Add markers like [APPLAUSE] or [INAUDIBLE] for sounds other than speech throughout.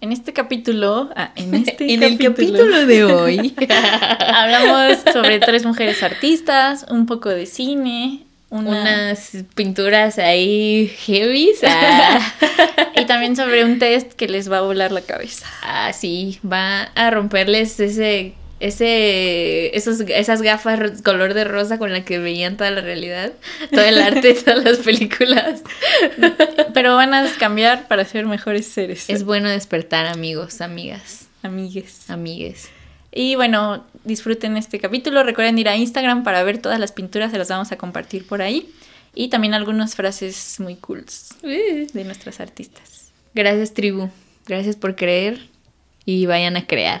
En este capítulo, ah, en [LAUGHS] este en el capítulo de hoy, [LAUGHS] hablamos sobre tres mujeres artistas, un poco de cine, una- unas pinturas ahí heavy. Ah, [LAUGHS] y también sobre un test que les va a volar la cabeza. ah, sí, va a romperles ese, ese, esos, esas gafas color de rosa con la que veían toda la realidad, todo el arte, [LAUGHS] todas las películas. [LAUGHS] Pero van a cambiar para ser mejores seres. Es bueno despertar, amigos, amigas, amigues. amigues. Y bueno, disfruten este capítulo. Recuerden ir a Instagram para ver todas las pinturas, se las vamos a compartir por ahí. Y también algunas frases muy cool de nuestras artistas. Gracias, tribu. Gracias por creer y vayan a crear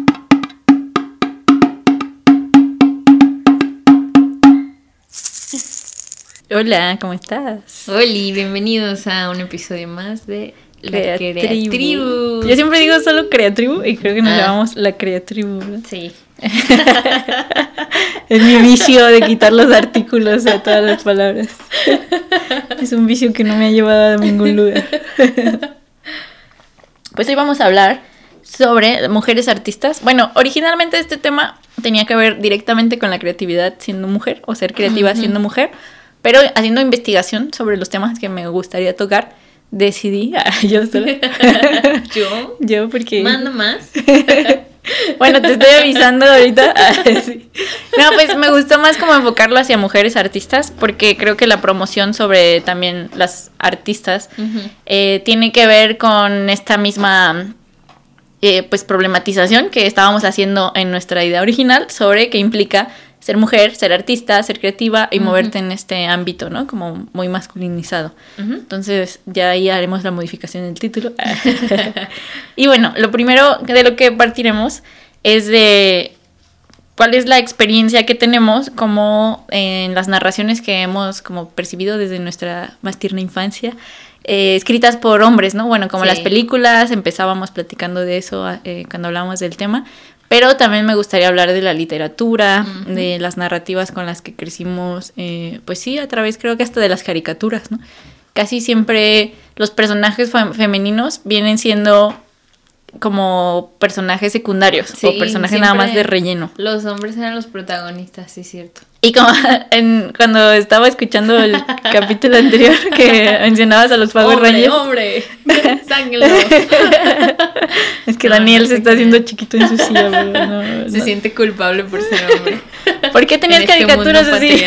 Hola, ¿cómo estás? Oli, bienvenidos a un episodio más de La Creatribu. Yo siempre digo solo Creatribu y creo que nos Ah. llamamos la Creatribu. Sí. [LAUGHS] Es mi vicio de quitar los artículos a todas las palabras. Es un vicio que no me ha llevado a ningún lugar. Pues hoy vamos a hablar sobre mujeres artistas. Bueno, originalmente este tema tenía que ver directamente con la creatividad siendo mujer o ser creativa siendo mujer, pero haciendo investigación sobre los temas que me gustaría tocar, decidí, [LAUGHS] ah, yo sola, [LAUGHS] Yo yo porque... mando más. [LAUGHS] Bueno, te estoy avisando ahorita. Ah. No, pues me gustó más como enfocarlo hacia mujeres artistas, porque creo que la promoción sobre también las artistas eh, tiene que ver con esta misma eh, pues problematización que estábamos haciendo en nuestra idea original sobre qué implica ser mujer, ser artista, ser creativa y moverte en este ámbito, ¿no? Como muy masculinizado. Entonces ya ahí haremos la modificación del título. [LAUGHS] y bueno, lo primero de lo que partiremos es de cuál es la experiencia que tenemos como en las narraciones que hemos como percibido desde nuestra más tierna infancia, eh, escritas por hombres, ¿no? Bueno, como Sí. las películas, empezábamos platicando de eso eh, cuando hablábamos del tema, pero también me gustaría hablar de la literatura, de las narrativas con las que crecimos, eh, pues sí, a través creo que hasta de las caricaturas, ¿no? Casi siempre los personajes fem- femeninos vienen siendo como personajes secundarios Sí, o personajes nada más de relleno. Los hombres eran los protagonistas, sí, cierto. Y como [LAUGHS] en- cuando estaba escuchando el [LAUGHS] capítulo anterior que mencionabas a los Power ¡Hombre, Rangers, hombre! [LAUGHS] ¡Sáquenlo! es que No, Daniel no se está haciendo chiquito en su silla. no, Se siente culpable por ser hombre. ¿Por qué tenías En este caricaturas así?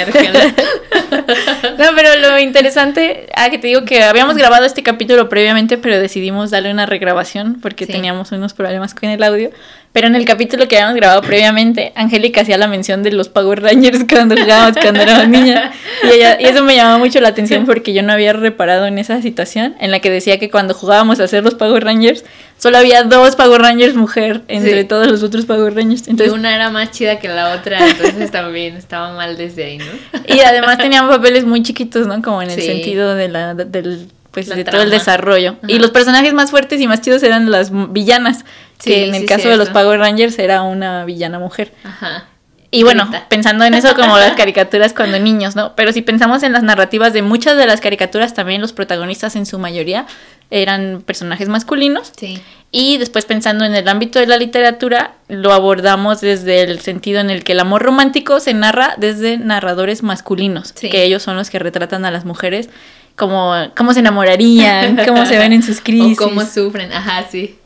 No, pero lo interesante, ah, que te digo que habíamos grabado este capítulo previamente, pero decidimos darle una regrabación porque Sí. teníamos unos problemas con el audio. Pero en el capítulo que habíamos grabado previamente, Angélica hacía la mención de los Power Rangers [LAUGHS] cuando jugábamos cuando éramos niñas. Y, ella- y eso me llamó mucho la atención porque yo no había reparado en esa situación en la que decía que cuando jugábamos a hacer los Power Rangers, solo había dos Power Rangers mujer entre Sí. todos los otros Power Rangers. Y Entonces, una era más chida que la otra, entonces también estaba mal desde ahí, ¿no? [LAUGHS] Y además tenían papeles muy chiquitos, ¿no? Como en el Sí. sentido de la, de- del, pues, La de todo el trama. desarrollo. Y Ajá. los personajes más fuertes y más chidos eran las villanas. Sí, que en el sí, caso de los. Power Rangers era una villana mujer. Ajá. Y bueno, pensando en eso como las [LAUGHS] caricaturas cuando niños, ¿no? Pero si pensamos en las narrativas de muchas de las caricaturas, también los protagonistas en su mayoría eran personajes masculinos. Sí. Y después pensando en el ámbito de la literatura, lo abordamos desde el sentido en el que el amor romántico se narra desde narradores masculinos, Sí. que ellos son los que retratan a las mujeres como cómo se enamorarían, cómo se ven en sus crisis. [LAUGHS] O cómo sufren, ajá, sí.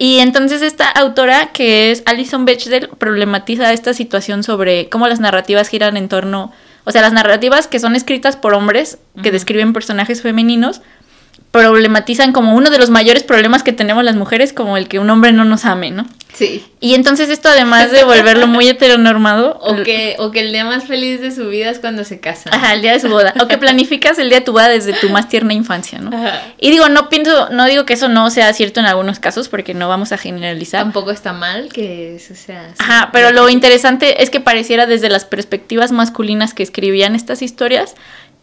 Y entonces esta autora, que es Alison Bechdel, problematiza esta situación sobre cómo las narrativas giran en torno, o sea, las narrativas que son escritas por hombres, que describen personajes femeninos, problematizan como uno de los mayores problemas que tenemos las mujeres, como el que un hombre no nos ame, ¿no? Sí. Y entonces esto además de volverlo muy [LAUGHS] heteronormado... O que, o que el día más feliz de su vida es cuando se casan. Ajá, el día de su boda. O que [LAUGHS] planificas el día de tu boda desde tu más tierna infancia, ¿no? Ajá. Y digo, no pienso, no digo que eso no sea cierto en algunos casos, porque no vamos a generalizar. Tampoco está mal que eso sea así. Ajá, pero lo interesante es que pareciera desde las perspectivas masculinas que escribían estas historias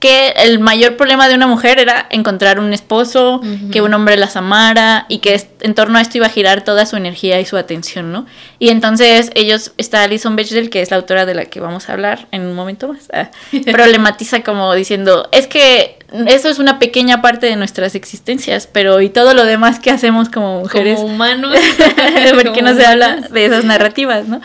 que el mayor problema de una mujer era encontrar un esposo, que un hombre las amara y que en torno a esto iba a girar toda su energía y su atención, ¿no? Y entonces ellos, está Alison Bechdel, que es la autora de la que vamos a hablar en un momento más, ah, [LAUGHS] problematiza como diciendo, es que eso es una pequeña parte de nuestras existencias, pero y todo lo demás que hacemos como mujeres Como humanos. [LAUGHS] ¿Por qué no se habla de esas narrativas, no?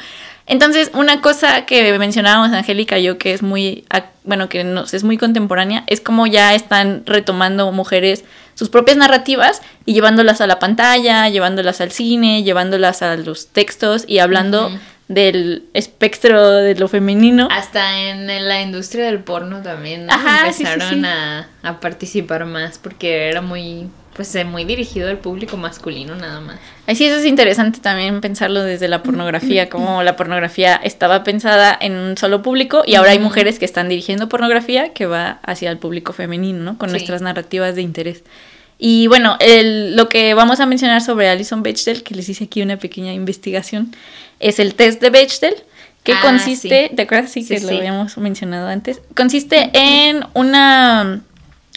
Entonces, una cosa que mencionábamos Angélica y yo que es muy, bueno, que nos es muy contemporánea, es como ya están retomando mujeres sus propias narrativas y llevándolas a la pantalla, llevándolas al cine, llevándolas a los textos y hablando del espectro de lo femenino. Hasta en la industria del porno también ¿no? Ajá, sí, sí, empezaron sí. A, a participar más porque era muy, pues eh, muy dirigido al público masculino nada más. Así eso es interesante también pensarlo desde la pornografía, [CLEARS THROAT] como la pornografía estaba pensada en un solo público y ahora hay mujeres que están dirigiendo pornografía que va hacia el público femenino, ¿no? Con Sí. nuestras narrativas de interés. Y bueno, el- lo que vamos a mencionar sobre Alison Bechdel, que les hice aquí una pequeña investigación, es el test de Bechdel, que Ah, consiste, sí. ¿te acuerdas? Sí, Sí, que lo habíamos mencionado antes. Consiste en una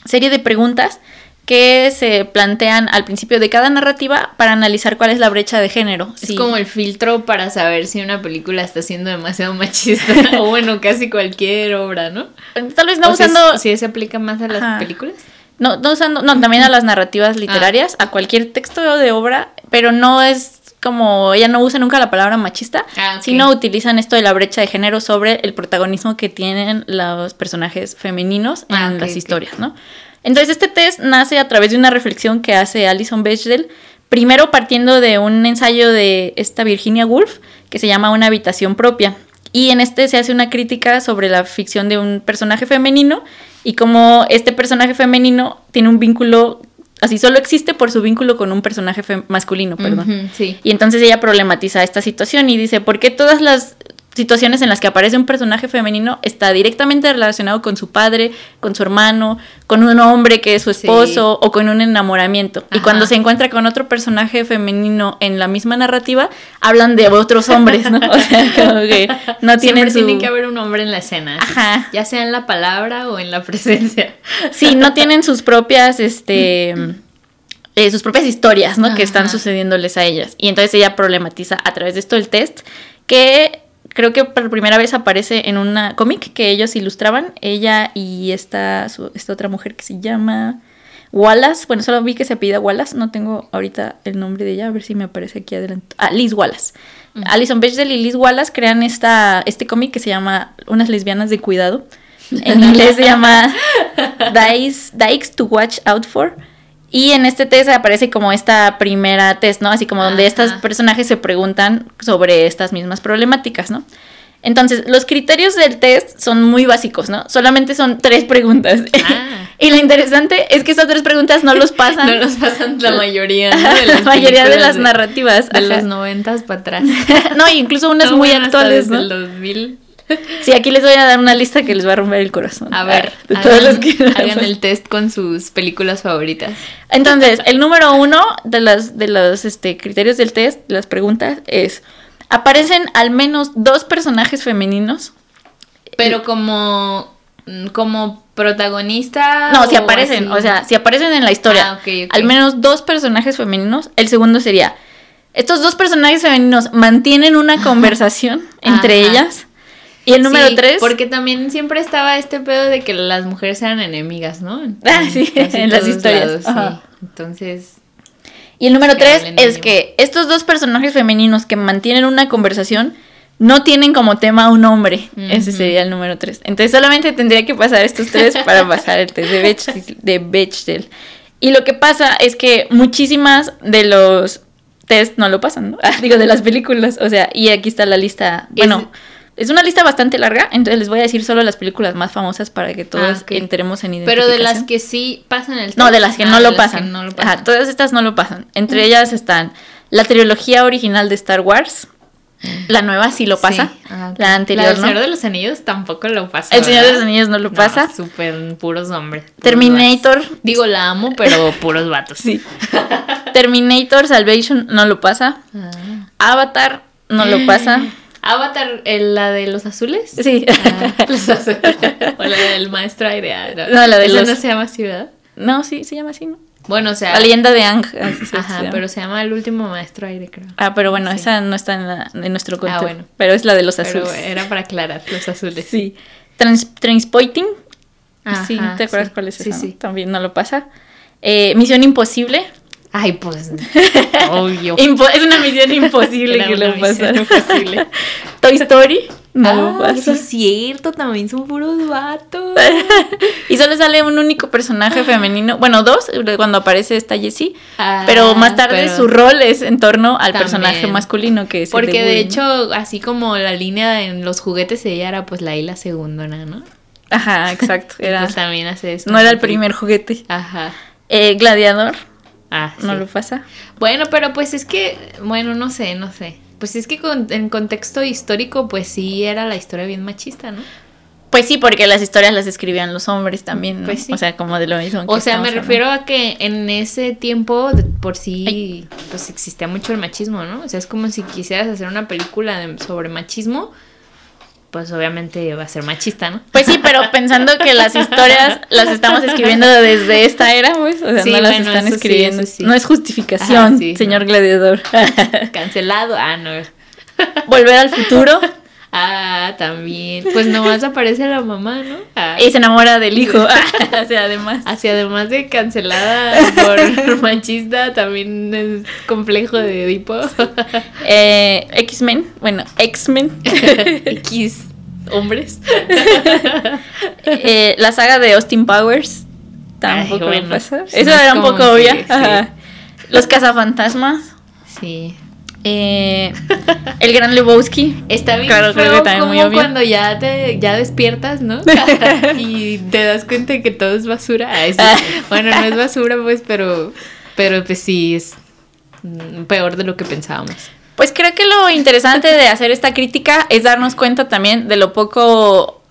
serie de preguntas que se plantean al principio de cada narrativa para analizar cuál es la brecha de género. Es Sí. como el filtro para saber si una película está siendo demasiado machista [LAUGHS] o bueno, casi cualquier obra, ¿no? Tal vez no O usando... si se aplica más a las Ajá. películas. No, no usando... No, también a las narrativas literarias, a cualquier texto de obra, pero no es como... Ella no usa nunca la palabra machista, Ah, sino utilizan esto de la brecha de género sobre el protagonismo que tienen los personajes femeninos en Ah, las historias, ¿no? Entonces este test nace a través de una reflexión que hace Alison Bechdel, primero partiendo de un ensayo de esta Virginia Woolf que se llama Una habitación propia. Y en este se hace una crítica sobre la ficción de un personaje femenino y cómo este personaje femenino tiene un vínculo, así solo existe por su vínculo con un personaje masculino, perdón. Sí. Y entonces ella problematiza esta situación y dice, ¿por qué todas las situaciones en las que aparece un personaje femenino está directamente relacionado con su padre, con su hermano, con un hombre que es su Sí. esposo o con un enamoramiento? Y cuando se encuentra con otro personaje femenino en la misma narrativa, hablan de otros hombres, ¿no? [LAUGHS] O sea, como que no Siempre tienen su... tiene que haber un hombre en la escena. Ajá. Ya sea en la palabra o en la presencia. Sí, no tienen sus propias, este, [LAUGHS] eh, sus propias historias, ¿no? Que están sucediéndoles a ellas. Y entonces ella problematiza a través de esto el test, que creo que por primera vez aparece en una cómic que ellos ilustraban, ella y esta, su- esta otra mujer que se llama Wallace, bueno, solo vi que se apellida Wallace, no tengo ahorita el nombre de ella, a ver si me aparece aquí adelante. Ah, Liz Wallace. Alison Bechdel y Liz Wallace crean esta, este cómic que se llama Unas lesbianas de cuidado. En [LAUGHS] inglés se llama Dykes, Dykes to Watch Out For. Y en este test aparece como esta primera test, ¿no? Así como donde estos personajes se preguntan sobre estas mismas problemáticas, ¿no? Entonces, los criterios del test son muy básicos, ¿no? Solamente son tres preguntas. Ah. [LAUGHS] y lo interesante es que estas tres preguntas no los pasan. [LAUGHS] No los pasan la [LAUGHS] mayoría, ¿no? De la las mayoría de las narrativas. De los noventas para atrás. no, incluso unas No, muy bueno, actuales, desde ¿no? el 2000. Sí, aquí les voy a dar una lista que les va a romper el corazón. A ver, [LAUGHS] de todas hagan, las que- hagan el test con sus películas favoritas. Entonces, [LAUGHS] el número uno de las de los este, criterios del test, de las preguntas, es aparecen al menos dos personajes femeninos. Pero como, mm, como protagonista. No, si aparecen, así. o sea, si aparecen en la historia, Ah, al menos dos personajes femeninos. El segundo sería estos dos personajes femeninos mantienen una conversación entre Ajá. ellas. Y el número Sí, tres, Porque también siempre estaba este pedo de que las mujeres eran enemigas, ¿no? En- Ah, sí, [LAUGHS] en las historias, lados, sí. Entonces, Y el número tres es que estos dos personajes femeninos que mantienen una conversación no tienen como tema a un hombre. Ese sería el número tres. Entonces solamente tendría que pasar estos tres para [LAUGHS] pasar el test de Bechdel, de Bechdel. Y lo que pasa es que muchísimas de los test no lo pasan, ¿no? Ah, [LAUGHS] digo, de las películas. O sea, y aquí está la lista. Bueno, es una lista bastante larga, entonces les voy a decir solo las películas más famosas para que todos Ah, entremos en identificación. pero de las que sí pasan el No, de las que Ah, no de lo las pasan. que no lo Ajá, pasan. todas estas no lo pasan. Entre ellas están La trilogía original de Star Wars. La nueva sí lo pasa. Sí. Ah. La anterior La del no. Señor de los Anillos tampoco lo pasa. El Señor de los Anillos no lo No, pasa. Súper puros hombres. puros Terminator. vatos. Digo, la amo, pero [LAUGHS] puros vatos. Sí. Terminator Salvation no lo pasa. Ah. Avatar no lo pasa. [LAUGHS] Avatar, ¿el- la de los azules. Sí. Ah, [LAUGHS] los azules. O la del maestro aire. ah, No, No, la de Esa los- no se llama así, ¿verdad? No, sí, se llama así, ¿no? Bueno, o sea. La leyenda de Ang. se Ajá, pero se llama el último maestro aire, creo. Ah, pero bueno, Sí. esa no está en, la- en nuestro cuento. Ah, bueno. Pero es la de los Pero azules. era para aclarar, los azules. Sí. Trans Transpoiting. Ajá, sí, ¿te acuerdas sí. cuál es Sí, esa? no? sí. También no lo pasa. Eh, Misión Imposible. Ay, pues. Obvio. Impo- es una misión imposible Era que lo pasa. misión imposible. [LAUGHS] Toy Story. No ah, sí es cierto, también son puros vatos. [LAUGHS] y solo sale un único personaje femenino. Bueno, dos, cuando aparece esta Jessie. Ah, pero más tarde pero- su rol es en torno al También. personaje masculino que es el Porque de Woody, ¿no? hecho, así como la línea en los juguetes ella era pues la isla segundona, ¿no? Ajá, exacto. [LAUGHS] Era, pues también hace eso. no era el primer juguete. Ajá. Eh, Gladiador. Ah, No sí. lo pasa. Bueno, pero pues es que, bueno, no sé, no sé. Pues es que con- en contexto histórico, pues sí era la historia bien machista, ¿no? Pues sí, porque las historias las escribían los hombres también, ¿no? Pues sí. O sea, como de lo mismo. que O sea, me refiero a que en ese tiempo, por sí, pues existía mucho el machismo, ¿no? O sea, es como si quisieras hacer una película de- sobre machismo, pues obviamente va a ser machista, ¿no? Pues sí, pero pensando que las historias las estamos escribiendo desde esta era, pues, o sea, Sí, no las bueno, están sí, escribiendo. sí. No es justificación, Ajá, señor gladiador. [LAUGHS] Cancelado. Ah, no. Volver al futuro Ah, también. Pues nomás [LAUGHS] aparece la mamá, ¿no? Ah. y se enamora del hijo. [LAUGHS] o sea, además. Así, además de cancelada por [LAUGHS] machista, también es complejo de Edipo. Eh, X-Men, bueno, X-Men. X hombres. Eh, la saga de Austin Powers tampoco Ay, lo bueno, pasa. sí, Eso era un poco que, obvia. sí. Ajá. Los cazafantasmas. Sí. Eh, el gran Lebowski. Está bien Claro, creo feo que también como muy obvio. cuando ya te ya despiertas, ¿no? [LAUGHS] y te das cuenta que todo es basura. Ay, sí. [LAUGHS] Bueno, no es basura, pues, pero, pero pues sí es peor de lo que pensábamos. Pues creo que lo interesante de hacer esta crítica es darnos cuenta también de lo poco,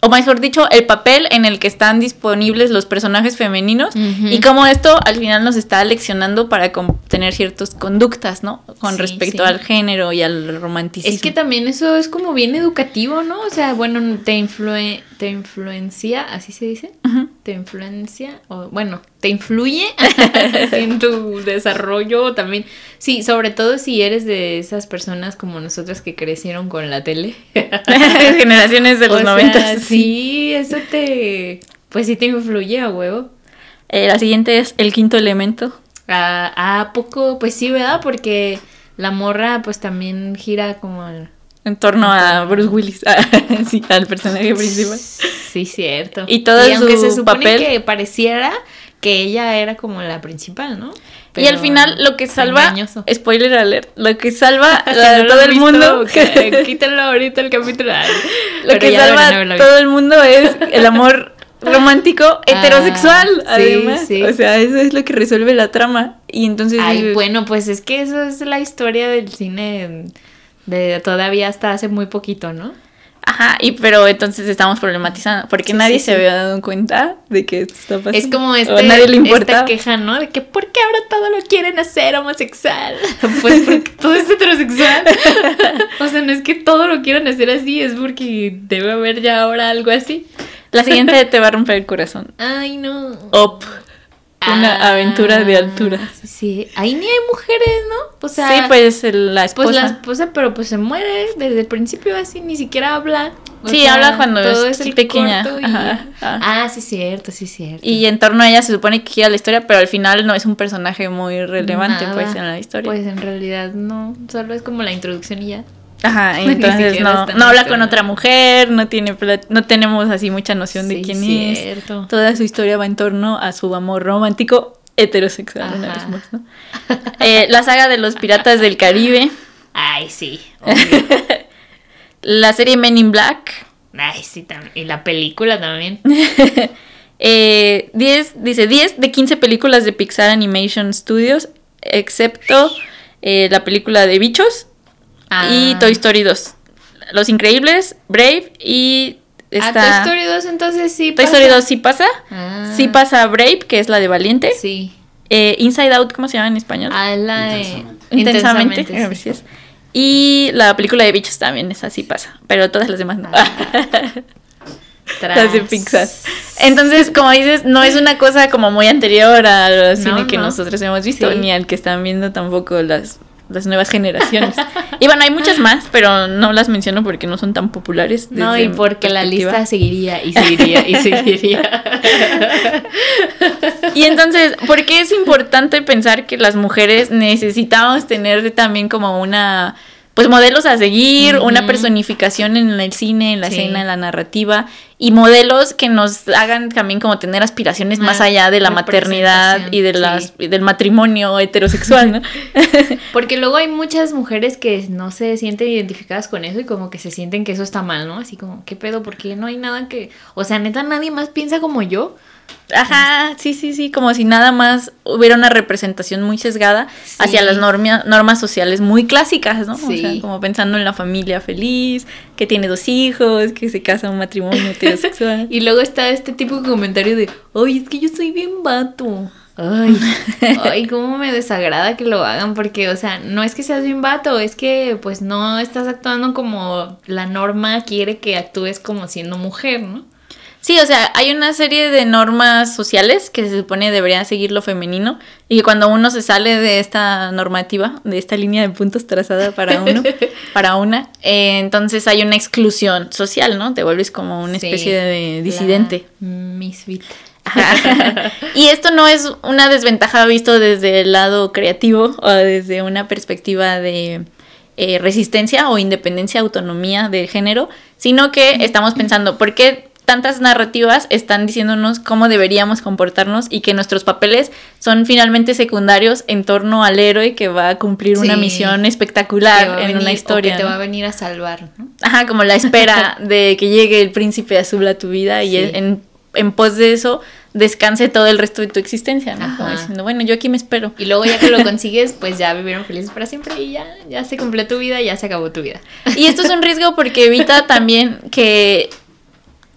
o mejor dicho, el papel en el que están disponibles los personajes femeninos y cómo esto al final nos está leccionando para tener ciertas conductas, ¿no? Con Sí, respecto sí. al género y al romanticismo. Es que también eso es como bien educativo, ¿no? O sea, bueno, te, influe te influencia, así se dice. Te influencia, o bueno, te influye [LAUGHS] en tu desarrollo también. Sí, sobre todo si eres de esas personas como nosotras que crecieron con la tele. [LAUGHS] Generaciones de [LAUGHS] los noventas. Sí, eso te. Pues sí te influye a huevo. Eh, la siguiente es El Quinto Elemento. ¿A, a poco? Pues sí, ¿verdad? Porque la morra, pues también gira como. al- En torno a Bruce Willis, [LAUGHS] sí, al personaje principal. Sí, cierto. Y todo aunque su se supone papel- que pareciera que ella era como la principal, ¿no? y al final lo que salva, engañoso. spoiler alert, lo que salva [LAUGHS] Si a no lo todo el visto, mundo, [LAUGHS] que- quítenlo ahorita el capítulo. Ay, lo que salva visto. todo el mundo es el amor romántico heterosexual, Ah, sí, además. sí. O sea, eso es lo que resuelve la trama. Y entonces Ay, bueno, pues es que eso es la historia del cine de todavía hasta hace muy poquito, ¿no? ajá, y pero entonces estamos problematizando porque Sí, nadie sí, se sí. había dado cuenta de que esto está pasando. Es como este, nadie le importa. esta queja, ¿no? De que ¿por qué ahora todo lo quieren hacer homosexual? [LAUGHS] Pues porque todo es heterosexual. [LAUGHS] o sea, no es que todo lo quieran hacer así, es porque debe haber ya ahora algo así. La siguiente te va a romper el corazón. Ay, no. Up. Una Ah, aventura de altura. Sí. Ahí ni hay mujeres, ¿no? O sea, sí, pues el- la esposa. Pues la esposa, pero pues se muere desde el principio así, ni siquiera habla. O Sí, sea, habla cuando todo es el pequeña. y Ajá. Ah, sí, cierto, sí, cierto. Y en torno a ella se supone que gira la historia, pero al final no es un personaje muy relevante, Nada. pues, en la historia. Pues en realidad no, solo es como la introducción y ya. Ajá, entonces no, no habla con otra mujer, no tiene no tenemos así mucha noción de quién es. Toda su historia va en torno a su amor romántico heterosexual, una Ajá. vez más, ¿no? Eh, la saga de los piratas del Caribe, Ay, sí. [LAUGHS] la serie Men in Black, Ay, sí, también. Y la película también. [LAUGHS] Eh, 10, dice 10 de 15 películas de Pixar Animation Studios, excepto eh, la película de Bichos y Ah. Toy Story 2. Los Increíbles, Brave y Ah, esta... Toy Story 2 entonces sí Toy pasa. Story 2 sí pasa. Ah. Sí pasa Brave, que es la de Valiente. Sí. Eh, Inside Out, ¿cómo se llama en español? Ah, la de... Intensamente. Intensamente. sí. gracias. Y la película de Bichos también, esa sí pasa. Pero todas las demás no. Ah. [LAUGHS] las de Tras. Pixar. Entonces, como dices, no es una cosa como muy anterior al cine No, que no. nosotros hemos visto, Sí. ni al que están viendo tampoco las, las nuevas generaciones. y bueno, hay muchas más, pero no las menciono porque no son tan populares. No, y porque la lista seguiría y [LAUGHS] seguiría y seguiría. Y entonces, ¿por qué es importante pensar que las mujeres necesitamos tener también como una, pues modelos a seguir, una personificación en el cine, en la Sí. escena, en la narrativa, y modelos que nos hagan también como tener aspiraciones más allá de la maternidad y de las sí. del matrimonio heterosexual, ¿no? [LAUGHS] Porque luego hay muchas mujeres que no se sienten identificadas con eso y como que se sienten que eso está mal, ¿no? Así como, ¿qué pedo? ¿Por qué no hay nada que... O sea, neta, nadie más piensa como yo. Ajá, sí, sí, sí, como si nada más hubiera una representación muy sesgada Sí. hacia las normia- normas sociales muy clásicas, ¿no? Sí. O sea, como pensando en la familia feliz, que tiene dos hijos, que se casa un matrimonio heterosexual. [LAUGHS] Y luego está este tipo de comentario de, ay, es que yo soy bien vato. Ay, [LAUGHS] ay, cómo me desagrada que lo hagan porque, o sea, no es que seas bien vato, es que pues no estás actuando como la norma quiere que actúes como siendo mujer, ¿no? Sí, o sea, hay una serie de normas sociales que se supone deberían seguir lo femenino y que cuando uno se sale de esta normativa, de esta línea de puntos trazada para uno, [LAUGHS] para una, eh, entonces hay una exclusión social, ¿no? Te vuelves como una Sí, especie de disidente. Misfit. Y esto no es una desventaja visto desde el lado creativo o desde una perspectiva de eh, resistencia o independencia, autonomía del género, sino que estamos pensando, ¿por qué tantas narrativas están diciéndonos cómo deberíamos comportarnos y que nuestros papeles son finalmente secundarios en torno al héroe que va a cumplir una misión espectacular en una o historia? que te va a venir a salvar, ¿no? Ajá, como la espera [LAUGHS] de que llegue el príncipe azul a tu vida y Sí. en, en pos de eso descanse todo el resto de tu existencia, ¿no? Como diciendo, bueno, yo aquí me espero. Y luego ya que lo [LAUGHS] consigues, pues ya vivieron felices para siempre y ya, ya se cumplió tu vida, ya se acabó tu vida. Y esto es un riesgo porque evita también que,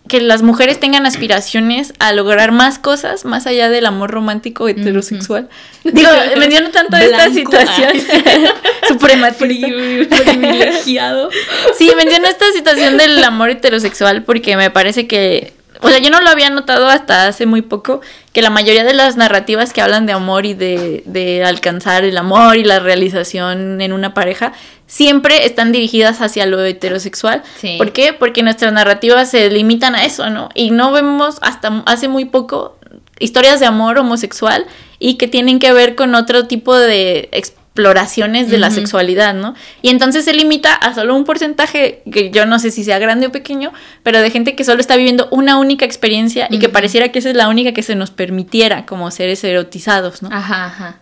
que las mujeres tengan aspiraciones a lograr más cosas más allá del amor romántico heterosexual. [LAUGHS] Digo, menciono tanto esta situación [LAUGHS] suprematista, [LAUGHS] privilegiado. Sí, menciono esta situación del amor heterosexual porque me parece que, o sea, yo no lo había notado hasta hace muy poco, que la mayoría de las narrativas que hablan de amor y de, de alcanzar el amor y la realización en una pareja, siempre están dirigidas hacia lo heterosexual. Sí. ¿Por qué? Porque nuestras narrativas se limitan a eso, ¿no? Y no vemos hasta hace muy poco historias de amor homosexual y que tienen que ver con otro tipo de exploraciones de la sexualidad, ¿no? Y entonces se limita a solo un porcentaje, que yo no sé si sea grande o pequeño, pero de gente que solo está viviendo una única experiencia y que pareciera que esa es la única que se nos permitiera como seres erotizados, ¿no? Ajá, ajá.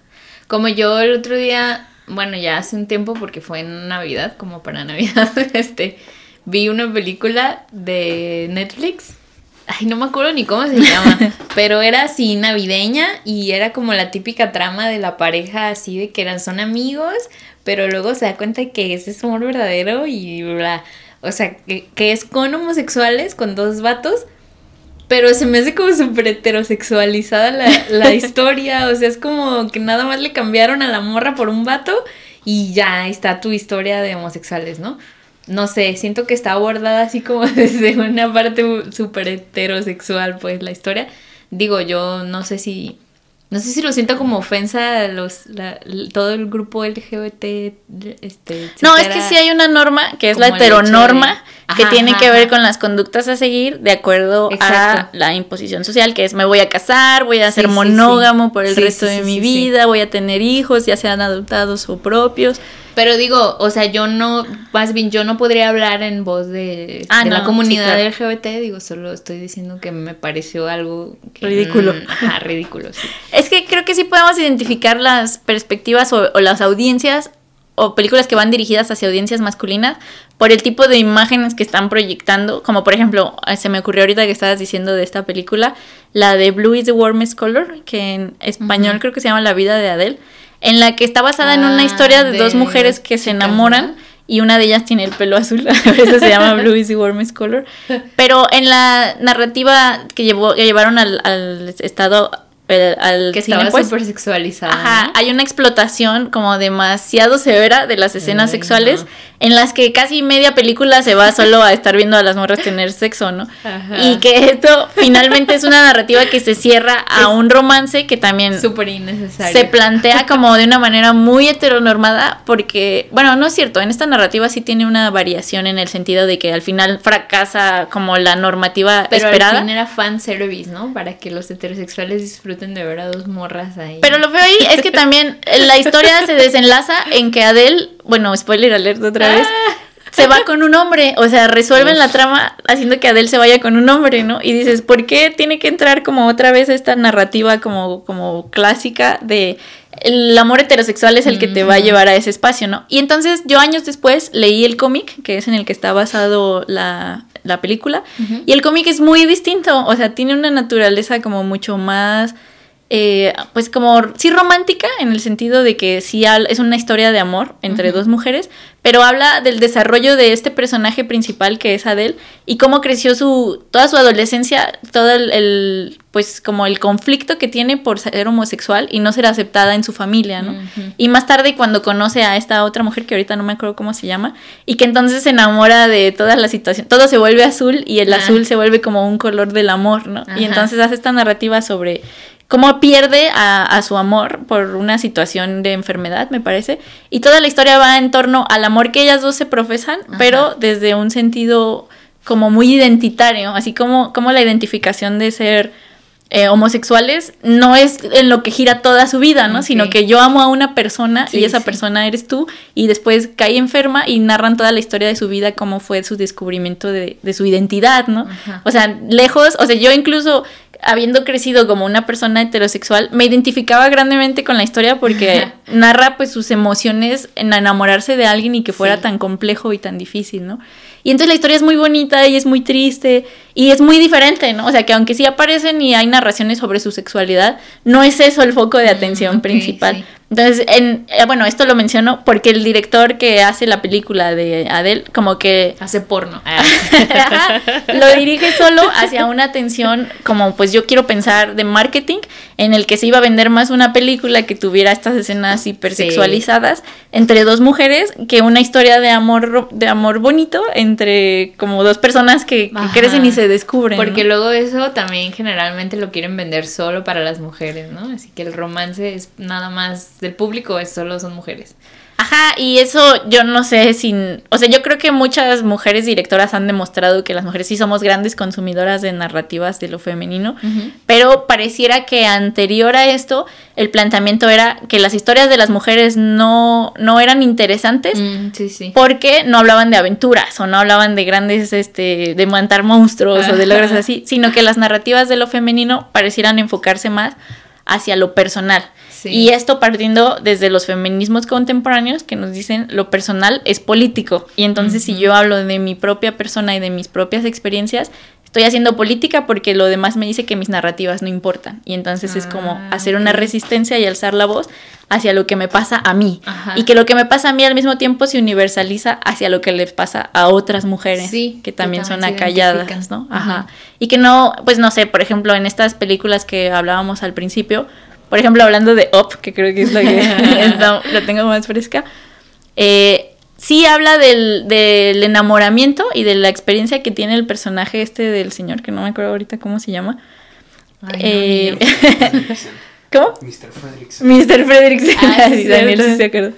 Como yo el otro día, bueno, ya hace un tiempo porque fue en Navidad, como para [LAUGHS] Navidad, este, vi una película de Netflix. Ay, no me acuerdo ni cómo se llama, [LAUGHS] pero era así navideña y era como la típica trama de la pareja así de que eran son amigos, pero luego se da cuenta que ese es amor verdadero y bla. O sea, que, que es con homosexuales, con dos vatos, pero se me hace como súper heterosexualizada la, la [LAUGHS] historia. O sea, es como que nada más le cambiaron a la morra por un vato y ya está tu historia de homosexuales, ¿no? No sé, siento que está abordada así como [LAUGHS] desde una parte súper heterosexual, pues la historia. Digo, yo no sé si. No sé si lo siento como ofensa a los, la- todo el grupo LGBT. Este, No, es que sí hay una norma que es la de- heteronorma que Ajá, tiene ajá, que ver ajá. con las conductas a seguir de acuerdo a la imposición social, que es me voy a casar, voy a Sí, ser sí, sí. monógamo por el resto de mi vida, voy a tener hijos, ya sean adoptados o propios. Pero digo, o sea, yo no, más bien yo no podría hablar en voz de, Ah, de la comunidad sí, LGBT, digo, solo estoy diciendo que me pareció algo que- Ridículo. mm, [LAUGHS] Ajá, ridículo, sí. Es que creo que sí podemos identificar las perspectivas o, o las audiencias o películas que van dirigidas hacia audiencias masculinas por el tipo de imágenes que están proyectando, como por ejemplo, se me ocurrió ahorita que estabas diciendo de esta película, la de Blue is the Warmest Color, que en español creo que se llama La vida de Adele. En la que está basada en una Ah, historia de, de dos mujeres que se enamoran y una de ellas tiene el pelo azul, [LAUGHS] por eso se llama Blue is the warmest color. [LAUGHS] Pero en la narrativa que, llevó, que llevaron al, al estado, el- al Que cine, estaba pues, súper sexualizada. Ajá, ¿no? hay una explotación como demasiado severa de las escenas Ay, sexuales no. en las que casi media película se va solo a estar viendo a las morras tener sexo, ¿no? Ajá. Y que esto finalmente es una narrativa que se cierra a Es un romance que también Súper innecesario. se plantea como de una manera muy heteronormada porque, bueno, no es cierto, en esta narrativa sí tiene una variación en el sentido de que al final fracasa como la normativa Pero esperada. al fin era fan service, ¿no? Para que los heterosexuales disfruten de ver a dos morras ahí. Pero lo feo ahí es que también la historia se desenlaza en que Adele, bueno, spoiler alert otra vez, se va con un hombre, o sea, resuelven la trama haciendo que Adele se vaya con un hombre, ¿no? Y dices, ¿por qué tiene que entrar como otra vez esta narrativa como, como clásica de el amor heterosexual es el que te va a llevar a ese espacio, ¿no? Y entonces yo años después leí el cómic, que es en el que está basado la, la película, y el cómic es muy distinto, o sea, tiene una naturaleza como mucho más eh, pues como sí romántica en el sentido de que sí es una historia de amor entre dos mujeres, pero habla del desarrollo de este personaje principal que es Adele y cómo creció su toda su adolescencia, todo el, el, pues como el conflicto que tiene por ser homosexual y no ser aceptada en su familia, ¿no? Y más tarde cuando conoce a esta otra mujer que ahorita no me acuerdo cómo se llama y que entonces se enamora de toda la situación, todo se vuelve azul y el Ah. azul se vuelve como un color del amor, ¿no? Ajá. Y entonces hace esta narrativa sobre cómo pierde a, a su amor por una situación de enfermedad, me parece. Y toda la historia va en torno al amor que ellas dos se profesan, Ajá. pero desde un sentido como muy identitario, así como, como la identificación de ser eh, homosexuales no es en lo que gira toda su vida, ¿no? Sino que yo amo a una persona Sí, y esa sí. persona eres tú y después cae enferma y narran toda la historia de su vida, cómo fue su descubrimiento de, de su identidad, ¿no? Ajá. O sea, lejos, o sea, yo incluso habiendo crecido como una persona heterosexual, me identificaba grandemente con la historia porque [LAUGHS] narra pues sus emociones en enamorarse de alguien y que fuera Sí. tan complejo y tan difícil, ¿no? Y entonces la historia es muy bonita y es muy triste y es muy diferente, ¿no? O sea, que aunque sí aparecen y hay narraciones sobre su sexualidad, no es eso el foco de atención Mm, ok, principal. sí. Entonces, en, eh, bueno, esto lo menciono porque el director que hace la película de Adele, como que Hace porno. [LAUGHS] Ajá, lo dirige solo hacia una atención como pues yo quiero pensar de marketing en el que se iba a vender más una película que tuviera estas escenas hipersexualizadas entre dos mujeres que una historia de amor de amor bonito entre como dos personas que, que crecen y se descubren ¿no? Porque luego eso también generalmente lo quieren vender solo para las mujeres, ¿no? Así que el romance es nada más del público, es solo son mujeres. Ajá, y eso yo no sé sin, o sea, yo creo que muchas mujeres directoras han demostrado que las mujeres sí somos grandes consumidoras de narrativas de lo femenino, pero pareciera que anterior a esto el planteamiento era que las historias de las mujeres no, no eran interesantes Mm, sí, sí. porque no hablaban de aventuras o no hablaban de grandes, este, de matar monstruos o de [LAUGHS] logros así, sino que las narrativas de lo femenino parecieran enfocarse más hacia lo personal. Sí. Y esto partiendo desde los feminismos contemporáneos que nos dicen lo personal es político. Y entonces si yo hablo de mi propia persona y de mis propias experiencias, estoy haciendo política porque lo demás me dice que mis narrativas no importan. Y entonces es como Ah, hacer una resistencia y alzar la voz hacia lo que me pasa a mí. Ajá. Y que lo que me pasa a mí al mismo tiempo se universaliza hacia lo que les pasa a otras mujeres Sí, que que también son también se acalladas. ¿no? Ajá. Ajá. Y que no, pues no sé, por ejemplo, en estas películas que hablábamos al principio, por ejemplo, hablando de Up, que creo que es lo que [LAUGHS] está- lo tengo más fresca, eh, sí habla del, del enamoramiento y de la experiencia que tiene el personaje este del señor, que no me acuerdo ahorita cómo se llama. Ay, Eh. [LAUGHS] ¿Cómo? Mr. Fredericks. Mr. Frederickson. Ah, sí, Daniel sí se acuerda.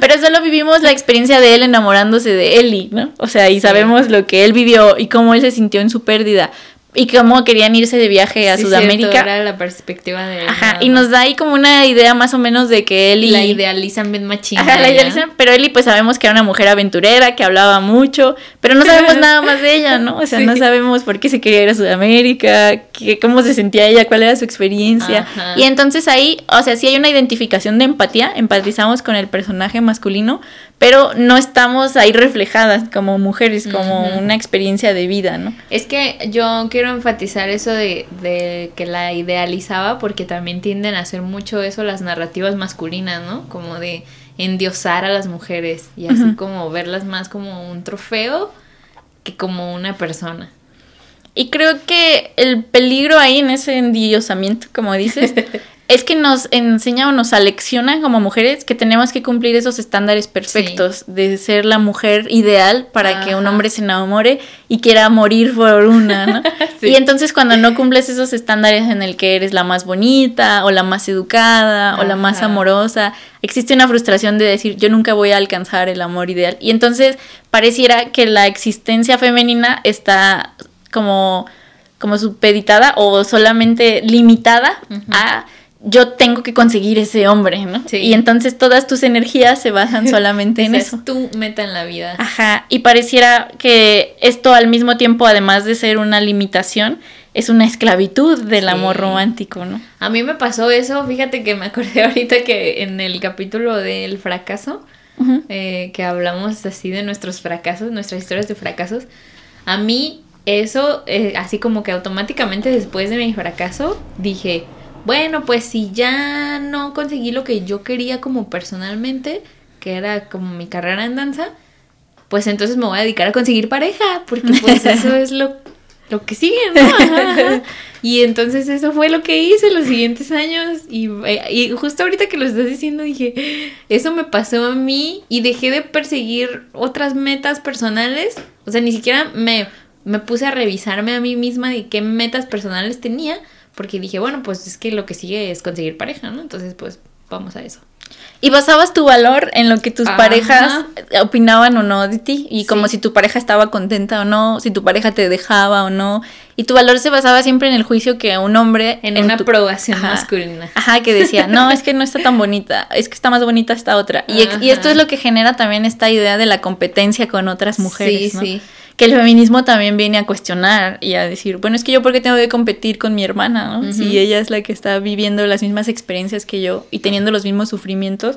Pero solo vivimos la experiencia de él enamorándose de Ellie, ¿no? O sea, y sabemos lo que él vivió y cómo él se sintió en su pérdida y cómo querían irse de viaje a Sí, Sudamérica. cierto, era la perspectiva de Ajá, nada y nos da ahí como una idea más o menos de que Ellie... la idealizan bien machina. Ajá, la idealizan, pero Ellie pues sabemos que era una mujer aventurera, que hablaba mucho, pero no sabemos nada más de ella, ¿no? O sea, [LAUGHS] no sabemos por qué se quería ir a Sudamérica, qué- cómo se sentía ella, cuál era su experiencia. Ajá. Y entonces ahí, o sea, sí hay una identificación de empatía, empatizamos con el personaje masculino, pero no estamos ahí reflejadas como mujeres, como una experiencia de vida, ¿no? Es que yo quiero enfatizar eso de, de, que la idealizaba porque también tienden a hacer mucho eso las narrativas masculinas, ¿no? Como de endiosar a las mujeres y así como verlas más como un trofeo que como una persona. Y creo que el peligro ahí en ese endiosamiento, como dices, [LAUGHS] es que nos enseña o nos alecciona como mujeres que tenemos que cumplir esos estándares perfectos de ser la mujer ideal para que un hombre se enamore y quiera morir por una, ¿no? [LAUGHS] Y entonces cuando no cumples esos estándares en el que eres la más bonita o la más educada o la más amorosa, existe una frustración de decir yo nunca voy a alcanzar el amor ideal. Y entonces pareciera que la existencia femenina está como como supeditada o solamente limitada a yo tengo que conseguir ese hombre, ¿no? Sí. Y entonces todas tus energías se basan [LAUGHS] solamente en eso. Es tu meta en la vida. Ajá, y pareciera que esto al mismo tiempo, además de ser una limitación, es una esclavitud del amor romántico, ¿no? A mí me pasó eso, fíjate que me acordé [LAUGHS] ahorita que en el capítulo del fracaso, eh, que hablamos así de nuestros fracasos, nuestras historias de fracasos, a mí eso, eh, así como que automáticamente después de mi fracaso, dije, bueno, pues si ya no conseguí lo que yo quería como personalmente, que era como mi carrera en danza, pues entonces me voy a dedicar a conseguir pareja, porque pues [LAUGHS] eso es lo, lo que sigue, ¿no? Y entonces eso fue lo que hice los siguientes años y, y, justo ahorita que lo estás diciendo dije, eso me pasó a mí y dejé de perseguir otras metas personales, o sea, ni siquiera me, me puse a revisarme a mí misma de qué metas personales tenía, porque dije, bueno, pues es que lo que sigue es conseguir pareja, ¿no? Entonces, pues vamos a eso. Y basabas tu valor en lo que tus parejas opinaban o no de ti. Y como si tu pareja estaba contenta o no, si tu pareja te dejaba o no. Y tu valor se basaba siempre en el juicio que un hombre... En, una aprobación masculina. Ajá, que decía, no, [LAUGHS] es que no está tan bonita, es que está más bonita esta otra. Y, y, esto es lo que genera también esta idea de la competencia con otras mujeres, sí, Sí, que el feminismo también viene a cuestionar y a decir, bueno, es que yo por qué tengo que competir con mi hermana, ¿no? Si ella es la que está viviendo las mismas experiencias que yo y teniendo los mismos sufrimientos.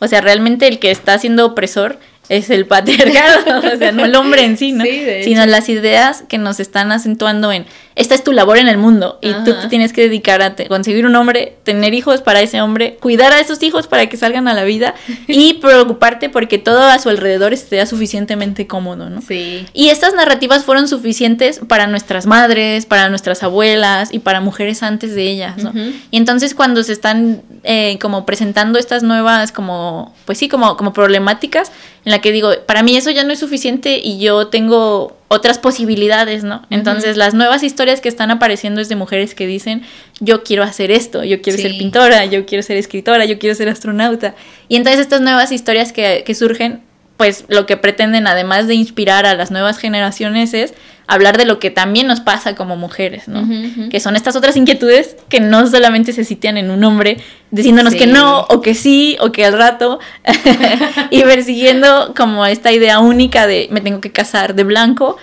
O sea, realmente el que está siendo opresor es el patriarcado, [LAUGHS] o sea, no el hombre en sí, ¿no? Sino las ideas que nos están acentuando en, esta es tu labor en el mundo y tú te tienes que dedicar a conseguir un hombre, tener hijos para ese hombre, cuidar a esos hijos para que salgan a la vida [LAUGHS] y preocuparte porque todo a su alrededor esté suficientemente cómodo, ¿no? Sí. Y estas narrativas fueron suficientes para nuestras madres, para nuestras abuelas y para mujeres antes de ellas, ¿no? Y entonces cuando se están eh, como presentando estas nuevas como, pues sí, como, como problemáticas, en la que digo, para mí eso ya no es suficiente y yo tengo otras posibilidades, ¿no? Entonces las nuevas historias que están apareciendo es de mujeres que dicen, yo quiero hacer esto, yo quiero ser pintora, yo quiero ser escritora, yo quiero ser astronauta. Y entonces estas nuevas historias que, que surgen pues lo que pretenden, además de inspirar a las nuevas generaciones, es hablar de lo que también nos pasa como mujeres, ¿no? Que son estas otras inquietudes que no solamente se sitian en un hombre diciéndonos que no, o que sí, o que al rato, [LAUGHS] y persiguiendo como esta idea única de me tengo que casar de blanco,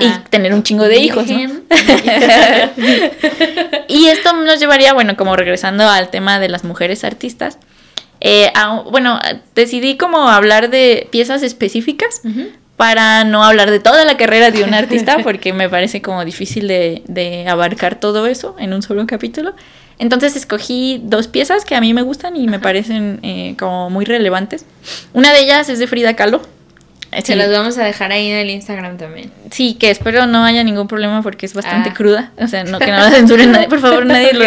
y tener un chingo de hijos. [LAUGHS] y esto nos llevaría, bueno, como regresando al tema de las mujeres artistas, eh, bueno, decidí como hablar de piezas específicas para no hablar de toda la carrera de un [LAUGHS] artista porque me parece como difícil de, abarcar todo eso en un solo capítulo. Entonces escogí dos piezas que a mí me gustan y me parecen eh, como muy relevantes. Una de ellas es de Frida Kahlo. Se las vamos a dejar ahí en el Instagram también. Sí, que espero no haya ningún problema porque es bastante ah. cruda. O sea, no, que no [LAUGHS] la censuren nadie, por favor, nadie lo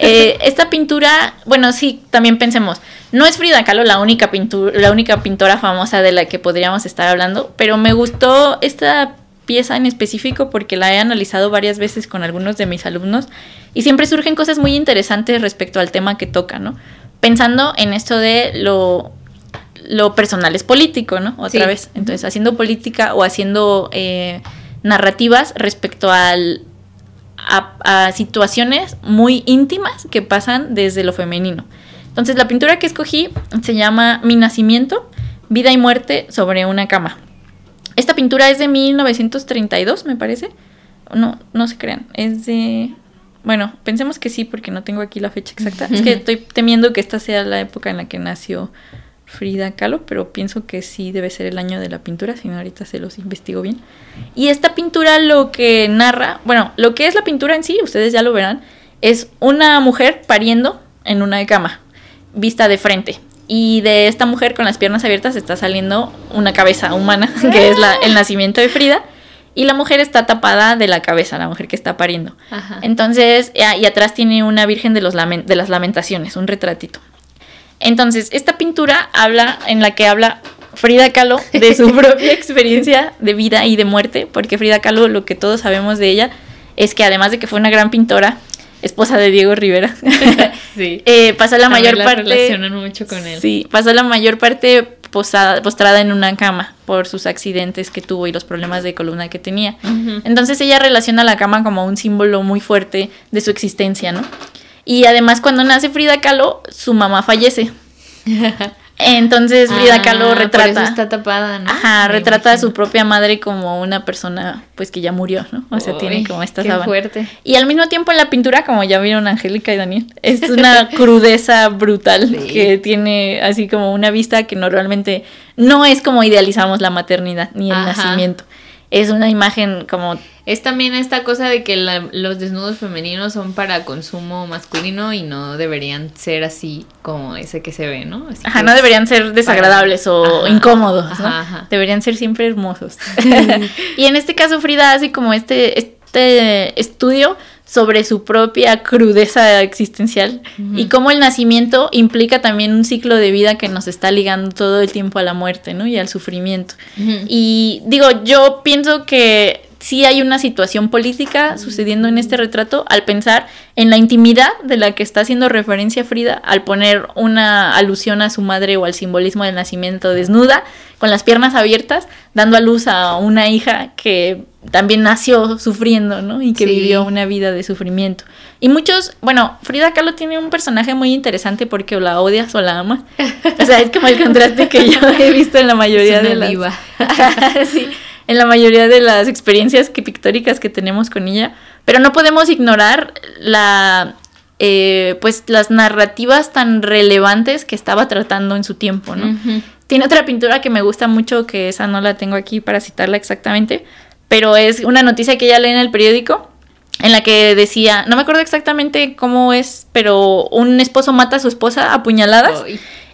eh, Esta pintura, bueno, sí, también pensemos. No es Frida Kahlo la única, pintura, la única pintora famosa de la que podríamos estar hablando, pero me gustó esta pieza en específico porque la he analizado varias veces con algunos de mis alumnos y siempre surgen cosas muy interesantes respecto al tema que toca, ¿no? Pensando en esto de lo lo personal es político, ¿no? Otra vez. Entonces, haciendo política o haciendo eh, narrativas respecto al, a, situaciones muy íntimas que pasan desde lo femenino. Entonces, la pintura que escogí se llama Mi nacimiento, vida y muerte sobre una cama. Esta pintura es de 1932, me parece. No, no se crean. Es de... Bueno, pensemos que sí, porque no tengo aquí la fecha exacta. Es que estoy temiendo que esta sea la época en la que nació Frida Kahlo, pero pienso que sí debe ser el año de la pintura, si no ahorita se los investigo bien. Y esta pintura lo que narra, bueno, lo que es la pintura en sí, ustedes ya lo verán, es una mujer pariendo en una cama, vista de frente. Y de esta mujer con las piernas abiertas está saliendo una cabeza humana, [LAUGHS] que es la, el nacimiento de Frida. Y la mujer está tapada de la cabeza, la mujer que está pariendo. Ajá. Entonces, y y atrás tiene una Virgen de, los lamen- de las Lamentaciones, un retratito. Entonces, esta pintura habla, en la que habla Frida Kahlo de su [LAUGHS] propia experiencia de vida y de muerte, porque Frida Kahlo, lo que todos sabemos de ella, es que además de que fue una gran pintora, esposa de Diego Rivera, [LAUGHS] Sí. [LAUGHS] eh, pasó la También mayor la parte... relacionan mucho con él. Sí, pasó la mayor parte posada- postrada en una cama por sus accidentes que tuvo y los problemas de columna que tenía. Entonces ella relaciona la cama como un símbolo muy fuerte de su existencia, ¿no? Y además cuando nace Frida Kahlo, su mamá fallece. Entonces Frida Ah, Kahlo por eso retrata, está tapada, ¿no? ajá, Me retrata a su propia madre como una persona pues que ya murió, ¿no? O sea, tiene como esta qué sábana. fuerte. Y al mismo tiempo en la pintura, como ya vieron Angélica y Daniel, es una [LAUGHS] crudeza brutal Sí. que tiene así como una vista que normalmente no es como idealizamos la maternidad ni el Ajá. nacimiento. Es una imagen como Es también esta cosa de que la- los desnudos femeninos son para consumo masculino y no deberían ser así como ese que se ve, ¿no? Así Ajá, no deberían ser desagradables o Ajá, incómodos, ¿no? ajá, ajá. Deberían ser siempre hermosos. [LAUGHS] [LAUGHS] y en este caso Frida hace como este, este estudio sobre su propia crudeza existencial y cómo el nacimiento implica también un ciclo de vida que nos está ligando todo el tiempo a la muerte, ¿no? Y al sufrimiento. Y digo, yo pienso que sí hay una situación política sucediendo en este retrato al pensar en la intimidad de la que está haciendo referencia Frida al poner una alusión a su madre o al simbolismo del nacimiento desnuda, con las piernas abiertas, dando a luz a una hija que también nació sufriendo, ¿no? Y que Sí. vivió una vida de sufrimiento. Y muchos, bueno, Frida Kahlo tiene un personaje muy interesante porque o la odias o la amas. O sea, es como el contraste que yo he visto en la mayoría de las [LAUGHS] sí, en la mayoría de las experiencias que, pictóricas que tenemos con ella, pero no podemos ignorar la eh, pues las narrativas tan relevantes que estaba tratando en su tiempo, ¿no? Ujú. Tiene otra pintura que me gusta mucho, que esa no la tengo aquí para citarla exactamente, pero es una noticia que ella lee en el periódico en la que decía, no me acuerdo exactamente cómo es, pero un esposo mata a su esposa a puñaladas.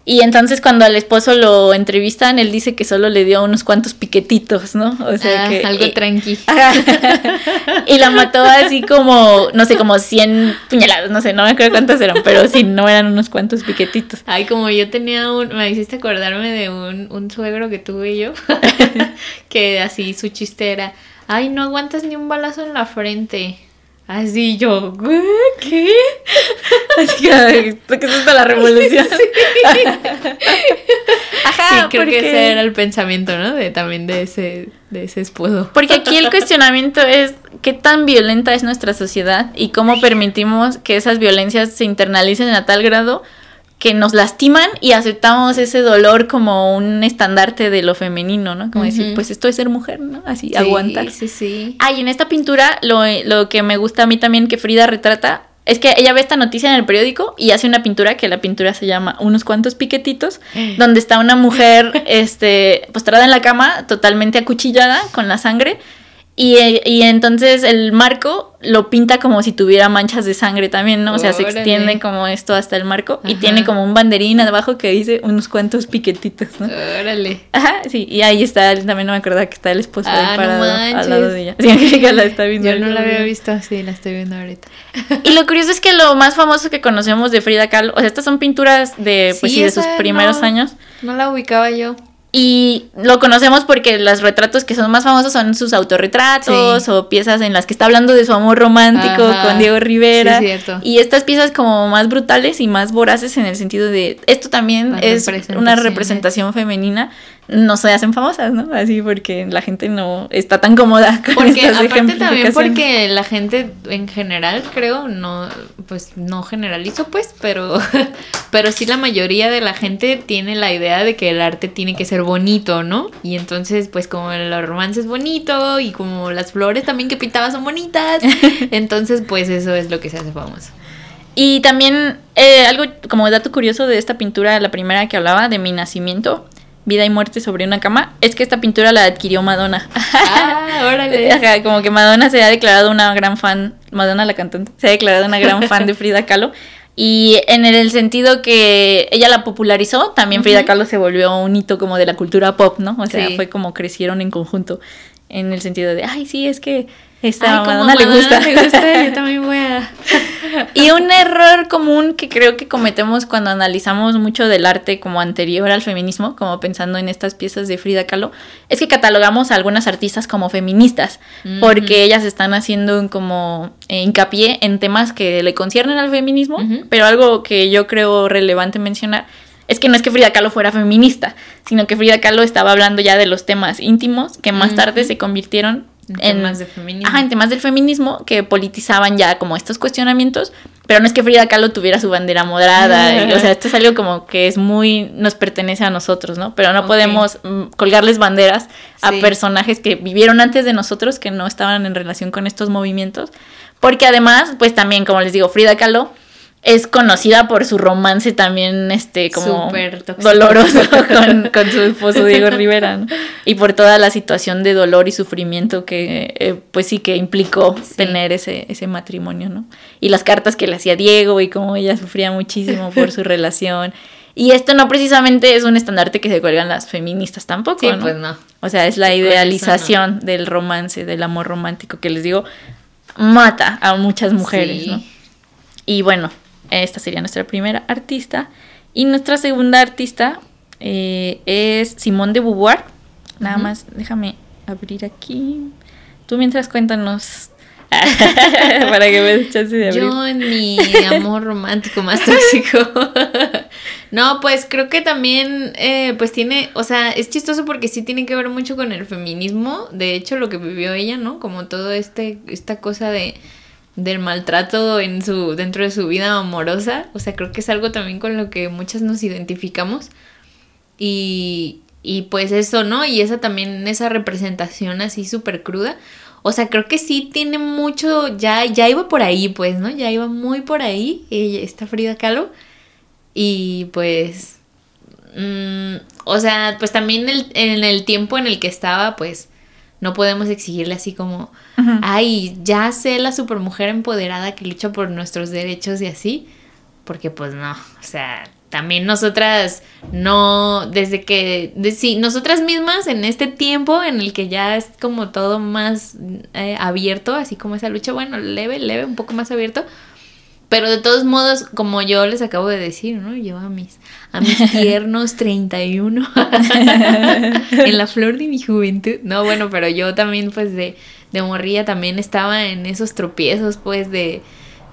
Y entonces cuando al esposo lo entrevistan, él dice que solo le dio unos cuantos piquetitos, ¿no? O sea Ah, que... algo y- tranqui. [LAUGHS] y la mató así como, no sé, como 100 puñaladas, no sé, no me acuerdo cuántas eran, pero sí, no eran unos cuantos piquetitos. Ay, como yo tenía un, me hiciste acordarme de un, un suegro que tuve yo, [LAUGHS] que así su chiste era, ay, no aguantas ni un balazo en la frente. Así yo, "¿Qué? [LAUGHS] Así que, ¿qué es esto la revolución? [LAUGHS] [LAUGHS] Ajá, Sí, creo porque... que ese era el pensamiento, ¿no? De también de ese, de ese esposo. Porque aquí el cuestionamiento es qué tan violenta es nuestra sociedad y cómo permitimos que esas violencias se internalicen a tal grado que nos lastiman y aceptamos ese dolor como un estandarte de lo femenino, ¿no? Como decir, pues esto es ser mujer, ¿no? Así, Sí, aguantar. Sí, sí. Ah, y en esta pintura lo, lo que me gusta a mí también que Frida retrata es que ella ve esta noticia en el periódico y hace una pintura que la pintura se llama Unos cuantos piquetitos, [GASPS] donde está una mujer este, postrada en la cama, totalmente acuchillada con la sangre. Y, y entonces el marco lo pinta como si tuviera manchas de sangre también, ¿no? O sea, se Órale. extiende como esto hasta el marco y Ajá. tiene como un banderín abajo que dice unos cuantos piquetitos, ¿no? Órale. Ajá, sí, y ahí está, también no me acordaba que está el esposo Ah, ahí no parado manches. al lado de ella. Sí, [LAUGHS] Angélica la está viendo. Yo no la había visto, sí, la estoy viendo ahorita. Y lo [LAUGHS] curioso es que lo más famoso que conocemos de Frida Kahlo, o sea, estas son pinturas de, pues Sí, sí, de sus primeros no. años. No la ubicaba yo. Y lo conocemos porque los retratos que son más famosos son sus autorretratos Sí. o piezas en las que está hablando de su amor romántico Ajá. con Diego Rivera. Sí. Y estas piezas como más brutales y más voraces en el sentido de esto también Las es una representación femenina, no se hacen famosas, ¿no? Así porque la gente no está tan cómoda con Porque estas aparte también porque la gente en general creo no pues no generalizo pues pero [LAUGHS] pero sí la mayoría de la gente tiene la idea de que el arte tiene que ser bonito no y entonces pues como el romance es bonito y como las flores también que pintaba son bonitas [LAUGHS] entonces pues eso es lo que se hace famoso. Y también eh, algo como dato curioso de esta pintura, la primera que hablaba de mi nacimiento, Vida y muerte sobre una cama, es que esta pintura la adquirió Madonna. Ah, órale. [LAUGHS] como que Madonna se ha declarado una gran fan, Madonna la cantante, se ha declarado una gran fan de [LAUGHS] Frida Kahlo. Y en el sentido que ella la popularizó, también Frida Kahlo se volvió un hito como de la cultura pop, ¿no? O sea, fue como crecieron en conjunto en el sentido de, ay, sí, es que esta Madonna, le gusta. yo [LAUGHS] también voy a... y un error común que creo que cometemos cuando analizamos mucho del arte como anterior al feminismo, como pensando en estas piezas de Frida Kahlo, es que catalogamos a algunas artistas como feministas, porque ellas están haciendo como eh, hincapié en temas que le conciernen al feminismo, pero algo que yo creo relevante mencionar es que no es que Frida Kahlo fuera feminista, sino que Frida Kahlo estaba hablando ya de los temas íntimos que más tarde se convirtieron en, temas de feminismo. Ajá, en temas del feminismo que politizaban ya como estos cuestionamientos, pero no es que Frida Kahlo tuviera su bandera moderada, o sea, esto es algo como que es muy, nos pertenece a nosotros, ¿no? Pero no podemos mm, colgarles banderas a personajes que vivieron antes de nosotros, que no estaban en relación con estos movimientos, porque además, pues también, como les digo, Frida Kahlo es conocida por su romance también, este, como doloroso [LAUGHS] con, su esposo Diego Rivera, Y por toda la situación de dolor y sufrimiento que, eh, pues sí, que implicó tener ese, ese matrimonio, ¿no? Y las cartas que le hacía Diego y cómo ella sufría muchísimo por su [LAUGHS] relación. Y esto no precisamente es un estandarte que se cuelgan las feministas tampoco, sí, pues no. O sea, es la idealización del romance, del amor romántico, que les digo, mata a muchas mujeres, ¿no? Y bueno, esta sería nuestra primera artista. Y nuestra segunda artista eh, es Simone de Beauvoir. Nada más, déjame abrir aquí. Tú mientras cuéntanos [LAUGHS] para que me des chance de abrir. Yo en mi amor romántico más tóxico. [LAUGHS] no, pues creo que también, eh, pues tiene, o sea, es chistoso porque sí tiene que ver mucho con el feminismo. De hecho, lo que vivió ella, ¿no? Como todo este, esta cosa de del maltrato en su dentro de su vida amorosa, o sea, creo que es algo también con lo que muchas nos identificamos. Y, y pues eso, ¿no? Y esa también, esa representación así súper cruda. O sea, creo que sí tiene mucho, ya, ya iba por ahí, pues, ¿no? Ya iba muy por ahí, ella, esta Frida Kahlo. Y pues, mm, o sea, pues también el, en el tiempo en el que estaba, pues, no podemos exigirle así como, ay, ya sé la supermujer empoderada que lucha por nuestros derechos y así, porque pues no, o sea, también nosotras no, desde que, de, sí, nosotras mismas en este tiempo en el que ya es como todo más eh, abierto, así como esa lucha, bueno, leve, leve, un poco más abierto, pero de todos modos, como yo les acabo de decir, ¿no? Yo a mis, a mis [LAUGHS] tiernos 31, [LAUGHS] [LAUGHS] en la flor de mi juventud. No, bueno, pero yo también, pues, de, de morría también estaba en esos tropiezos, pues, de,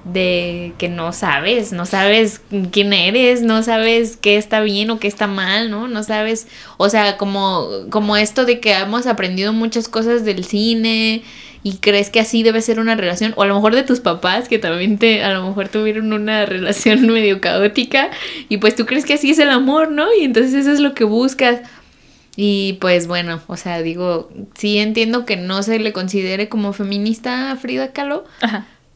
de que no sabes, no sabes quién eres, no sabes qué está bien o qué está mal, ¿no? No sabes, o sea, como, como esto de que hemos aprendido muchas cosas del cine y crees que así debe ser una relación, o a lo mejor de tus papás que también te, a lo mejor tuvieron una [LAUGHS] relación medio caótica y pues tú crees que así es el amor, ¿no? Y entonces eso es lo que buscas. Y pues bueno, o sea, digo, sí entiendo que no se le considere como feminista a Frida Kahlo,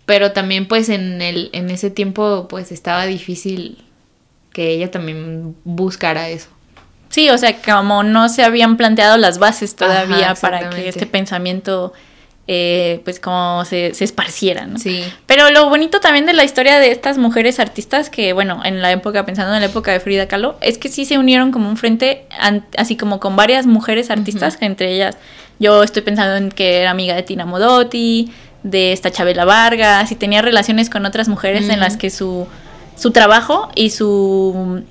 pero también pues en, el, en ese tiempo pues estaba difícil que ella también buscara eso. Sí, o sea, como no se habían planteado las bases todavía para que este pensamiento eh, pues como se, se esparcieran. Sí. Pero lo bonito también de la historia de estas mujeres artistas, que bueno, en la época, pensando en la época de Frida Kahlo, es que sí se unieron como un frente, así como con varias mujeres artistas, entre ellas. Yo estoy pensando en que era amiga de Tina Modotti, de esta Chabela Vargas, y tenía relaciones con otras mujeres en las que su, su trabajo y su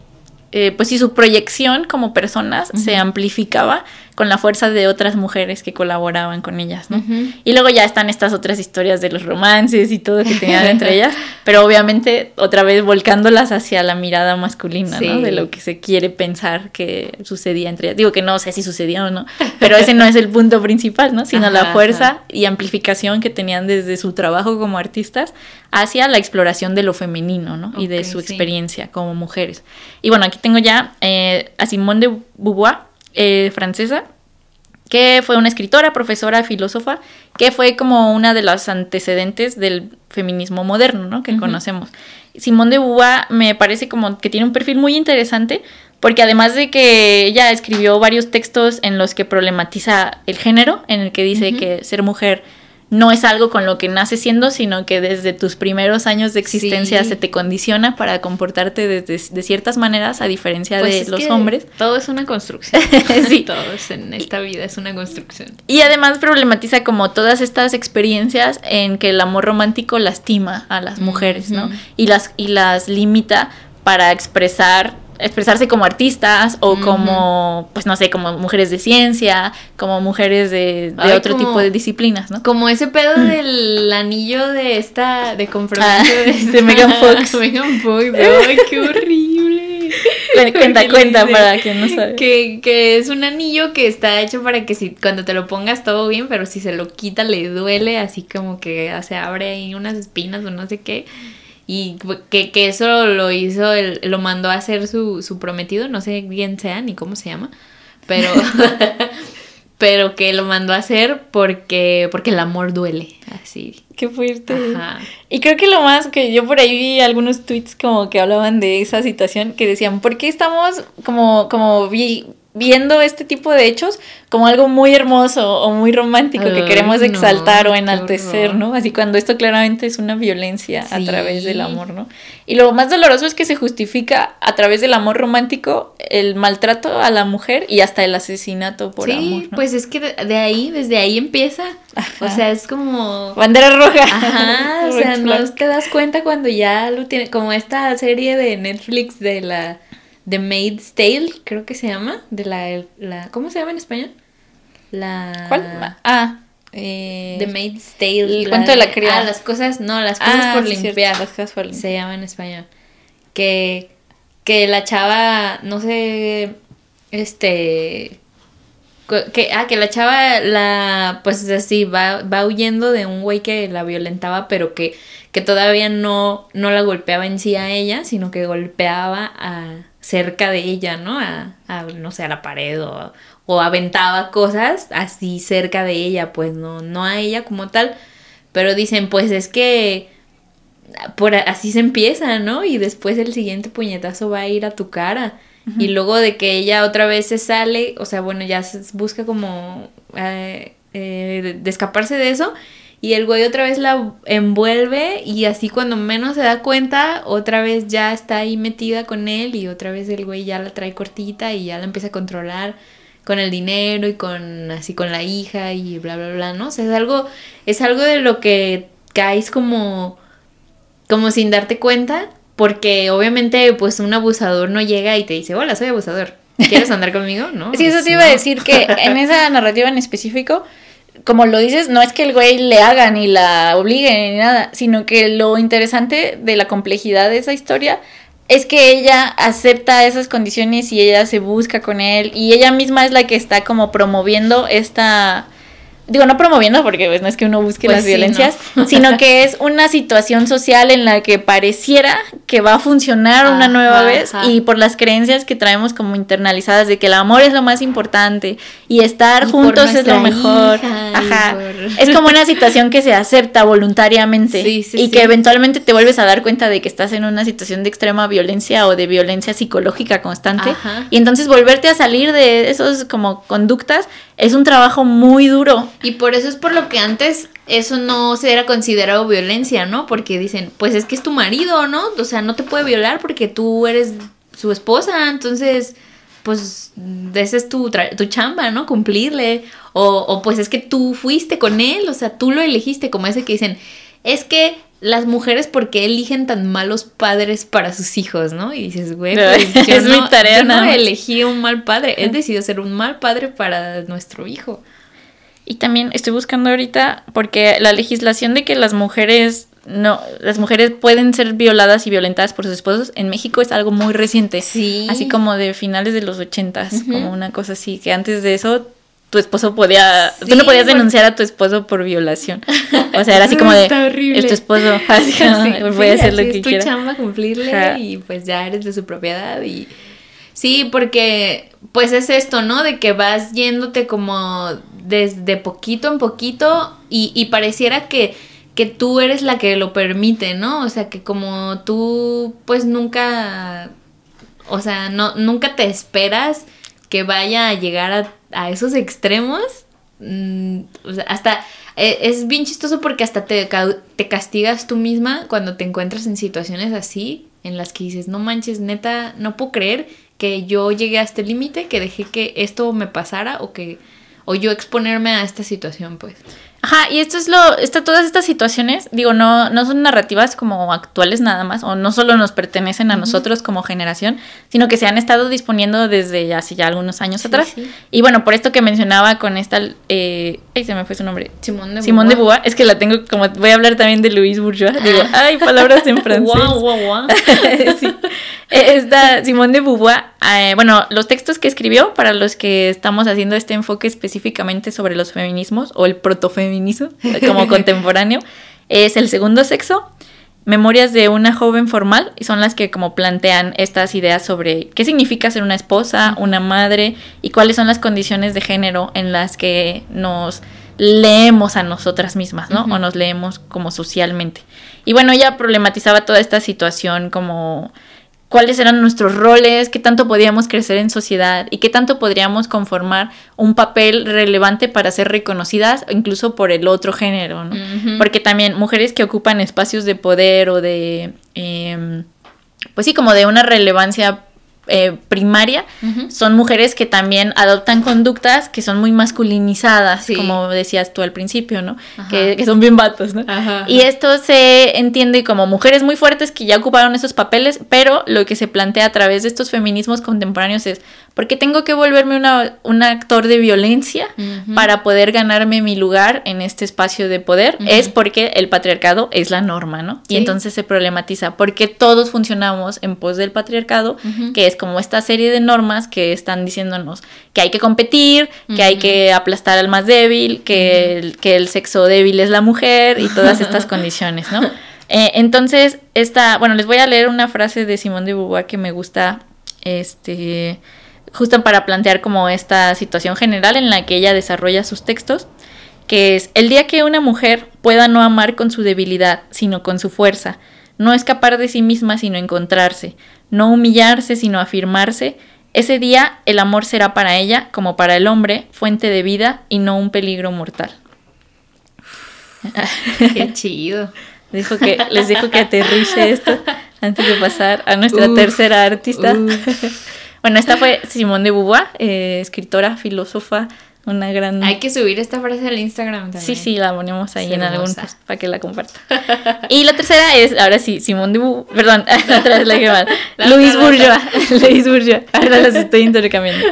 eh, pues sí, su proyección como personas se amplificaba con la fuerza de otras mujeres que colaboraban con ellas, ¿no? Y luego ya están estas otras historias de los romances y todo que tenían entre ellas, [LAUGHS] pero obviamente otra vez volcándolas hacia la mirada masculina, ¿no? De lo que se quiere pensar que sucedía entre ellas. Digo que no sé si sucedía o no, pero ese no es el punto principal, ¿no? Sino la fuerza y amplificación que tenían desde su trabajo como artistas hacia la exploración de lo femenino, ¿no? y de su experiencia como mujeres. Y bueno, aquí tengo ya eh, a Simone de Beauvoir, eh, francesa, que fue una escritora, profesora, filósofa, que fue como una de las antecedentes del feminismo moderno, ¿no? Que conocemos. Simone de Beauvoir me parece como que tiene un perfil muy interesante porque además de que ella escribió varios textos en los que problematiza el género, en el que dice que ser mujer no es algo con lo que naces siendo, sino que desde tus primeros años de existencia se te condiciona para comportarte de, ciertas maneras, a diferencia pues de los hombres. Todo es una construcción. [LAUGHS] [LAUGHS] sí. Todo en esta vida es una construcción. Y además problematiza como todas estas experiencias en que el amor romántico lastima a las mujeres, ¿no? Y las, y las limita para expresar expresarse como artistas o como, pues no sé, como mujeres de ciencia, como mujeres de, otro tipo de disciplinas, ¿no? Como ese pedo del anillo de esta, de compromiso [LAUGHS] ah, de, Megan Fox. [LAUGHS] Megan Fox, [LAUGHS] ¡ay, qué horrible! cuenta, cuenta para quien no sabe. Que, que es un anillo que está hecho para que si cuando te lo pongas todo bien, pero si se lo quita le duele, así como que se abre ahí unas espinas o no sé qué y que, que eso lo hizo, el, lo mandó a hacer su, su prometido, no sé quién sea ni cómo se llama, pero, [LAUGHS] pero que lo mandó a hacer porque, porque el amor duele, así. Qué fuerte. Y creo que lo más que yo por ahí vi algunos tweets como que hablaban de esa situación, que decían, ¿por qué estamos como, como vi, viendo este tipo de hechos como algo muy hermoso o muy romántico que queremos exaltar o enaltecer, ¿no? Así cuando esto claramente es una violencia a través del amor, ¿no? Y lo más doloroso es que se justifica a través del amor romántico el maltrato a la mujer y hasta el asesinato por amor. Sí, pues es que de ahí, desde ahí empieza. O sea, es como... Bandera roja. Ajá, [LAUGHS] o sea, no te das cuenta cuando ya lo tiene, como esta serie de Netflix de la The Maid's Tale, creo que se llama, de la, la ¿cómo se llama en español? La ¿Cuál? Ah, eh, The Maid's Tale. El cuento de la criada. Ah, las cosas, no, las cosas ah, por limpiar. las cosas por limpiar. Se llama en español. Que que la chava, no sé, este que, ah, que la chava la pues así va, va huyendo de un güey que la violentaba, pero que, que todavía no, no la golpeaba en sí a ella, sino que golpeaba a cerca de ella, ¿no? A, no sé, a la pared o, o, aventaba cosas así cerca de ella, pues no, no a ella como tal. Pero dicen, pues es que por así se empieza, ¿no? Y después el siguiente puñetazo va a ir a tu cara. Y luego de que ella otra vez se sale, o sea, bueno, ya se busca como eh, eh, de escaparse de eso y el güey otra vez la envuelve y así cuando menos se da cuenta, otra vez ya está ahí metida con él y otra vez el güey ya la trae cortita y ya la empieza a controlar con el dinero y con así con la hija y bla bla bla, ¿no? O sea, es algo es algo de lo que caes como como sin darte cuenta, porque obviamente pues un abusador no llega y te dice, "Hola, soy abusador." ¿Quieres andar conmigo? ¿No? [LAUGHS] Sí, eso te iba a decir que en esa narrativa en específico como lo dices, no es que el güey le haga ni la obligue ni nada, sino que lo interesante de la complejidad de esa historia es que ella acepta esas condiciones y ella se busca con él y ella misma es la que está como promoviendo esta digo, no promoviendo, porque pues, no es que uno busque pues las violencias, [LAUGHS] sino que es una situación social en la que pareciera que va a funcionar una nueva vez y por las creencias que traemos como internalizadas de que el amor es lo más importante y estar juntos es lo mejor. Ajá. Es como una situación que se acepta voluntariamente [LAUGHS] y que eventualmente te vuelves a dar cuenta de que estás en una situación de extrema violencia o de violencia psicológica constante y entonces volverte a salir de esos como conductas es un trabajo muy duro. Y por eso es por lo que antes eso no se era considerado violencia, ¿no? Porque dicen, pues es que es tu marido, ¿no? O sea, no te puede violar porque tú eres su esposa, entonces, pues esa es tu, tu chamba, ¿no? Cumplirle. O, o pues es que tú fuiste con él, o sea, tú lo elegiste, como ese que dicen, es que las mujeres por qué eligen tan malos padres para sus hijos, ¿no? Y dices, güey, [LAUGHS] pues, es mi tarea, no elegí un mal padre, él decidió ser un mal padre para nuestro hijo. Y también estoy buscando ahorita porque la legislación de que las mujeres no las mujeres pueden ser violadas y violentadas por sus esposos en México es algo muy reciente, sí. así como de finales de los ochentas, como una cosa así que antes de eso tu esposo podía, tú no podías denunciar a tu esposo por violación. O sea, era así [LAUGHS] como de, es tu esposo, [LAUGHS] así [LAUGHS] voy a hacer lo que quiera. Es tu chamba cumplirle y pues ya eres de su propiedad y sí, porque pues es esto, ¿no? De que vas yéndote como desde poquito en poquito y, y pareciera que que tú eres la que lo permite, ¿no? O sea, que como tú pues nunca, o sea, no, nunca te esperas que vaya a llegar a, a esos extremos. Mm, hasta e, es bien chistoso porque hasta te, te castigas tú misma cuando te encuentras en situaciones así, en las que dices, no manches, neta, no puedo creer que yo llegué a este límite, que dejé que esto me pasara o que o yo exponerme a esta situación, pues. Ajá, y esto es lo, está, todas estas situaciones, digo, no, no son narrativas como actuales nada más, o no solo nos pertenecen a nosotros como generación, sino que se han estado disponiendo desde hace ya algunos años atrás. Y bueno, por esto que mencionaba con esta, eh, ay, se me fue su nombre. Simón de Simón de Beauvoir, es que la tengo, como voy a hablar también de Louis Bourgeois, digo, [LAUGHS] ay, palabras en francés. Wow, wow, wow. [LAUGHS] sí. Esta Simón de Beauvoir, eh, bueno, los textos que escribió, para los que estamos haciendo este enfoque específicamente sobre los feminismos, o el protofeminismo, como [LAUGHS] contemporáneo es El segundo sexo, Memorias de una joven formal, y son las que como plantean estas ideas sobre qué significa ser una esposa, una madre y cuáles son las condiciones de género en las que nos leemos a nosotras mismas, ¿no? O nos leemos como socialmente. Y bueno, ella problematizaba toda esta situación como cuáles eran nuestros roles, qué tanto podíamos crecer en sociedad y qué tanto podríamos conformar un papel relevante para ser reconocidas incluso por el otro género, ¿no? Porque también mujeres que ocupan espacios de poder o de, em, pues sí, como de una relevancia eh, primaria son mujeres que también adoptan conductas que son muy masculinizadas, como decías tú al principio, ¿no? Que, son bien vatos, ¿no? Y esto se entiende como mujeres muy fuertes que ya ocuparon esos papeles, pero lo que se plantea a través de estos feminismos contemporáneos es, ¿por qué tengo que volverme una, un actor de violencia para poder ganarme mi lugar en este espacio de poder? Es porque el patriarcado es la norma, ¿no? Y entonces se problematiza, porque todos funcionamos en pos del patriarcado, que es como esta serie de normas que están diciéndonos que hay que competir, que hay que aplastar al más débil, que, el, que el sexo débil es la mujer y todas estas [LAUGHS] condiciones, ¿no? Eh, entonces, esta, bueno, les voy a leer una frase de Simón de Beauvoir que me gusta, este, justo para plantear como esta situación general en la que ella desarrolla sus textos, que es, el día que una mujer pueda no amar con su debilidad, sino con su fuerza, no escapar de sí misma, sino encontrarse, no humillarse sino afirmarse, ese día el amor será para ella, como para el hombre, fuente de vida y no un peligro mortal. [LAUGHS] Qué chido. Dijo que, les dijo que aterrice esto antes de pasar a nuestra tercera artista. Bueno, esta fue Simone de Beauvoir, eh, escritora, filósofa, una gran... Hay que subir esta frase al Instagram también. Sí, sí, la ponemos ahí en algún post para que la comparta. y la tercera es, ahora sí, Simón de Bu... Perdón, [LAUGHS] otra vez la que mal. [LAUGHS] Luis Bourgeois. [LAUGHS] Luis Bourgeois. Ahora las estoy intercambiando.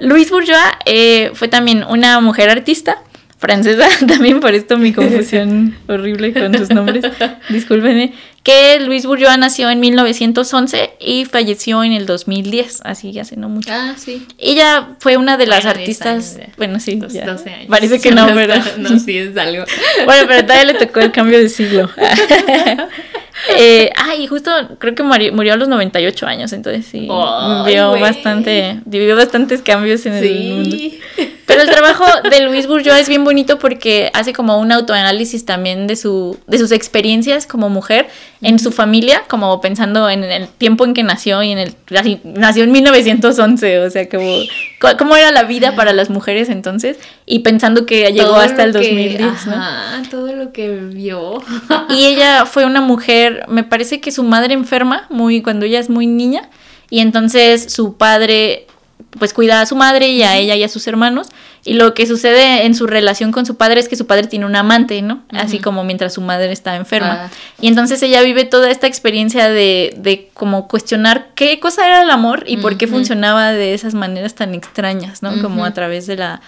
Luis Bourgeois eh, fue también una mujer artista francesa, [LAUGHS] también por esto mi confusión [LAUGHS] horrible con sus nombres, discúlpenme, que Luis Bourgeois nació en 1911 y falleció en el 2010, así hace no mucho. Ah, sí. Ella fue una de las artistas, bueno, sí, 12 años. Parece que [LAUGHS] no, ¿verdad? No, sí es algo. bueno, pero todavía le tocó el cambio de siglo. eh, ah, y justo creo que murió, a los 98 años, entonces sí, vio bastante, vivió bastantes cambios en el mundo. Pero el trabajo de Luis Bourgeois es bien bonito porque hace como un autoanálisis también de, su, de sus experiencias como mujer en su familia, como pensando en el tiempo en que nació y en el... nació en 1911, o sea, como, cómo era la vida para las mujeres entonces y pensando que llegó hasta el 2010, ¿no? todo lo que vio. Y ella fue una mujer, me parece que su madre enferma muy cuando ella es muy niña y entonces su padre pues cuida a su madre y a ella y a sus hermanos. Y lo que sucede en su relación con su padre es que su padre tiene un amante, ¿no? Así como mientras su madre está enferma. Ah. Y entonces ella vive toda esta experiencia de, de como cuestionar qué cosa era el amor y por qué funcionaba de esas maneras tan extrañas, ¿no? Como a través de la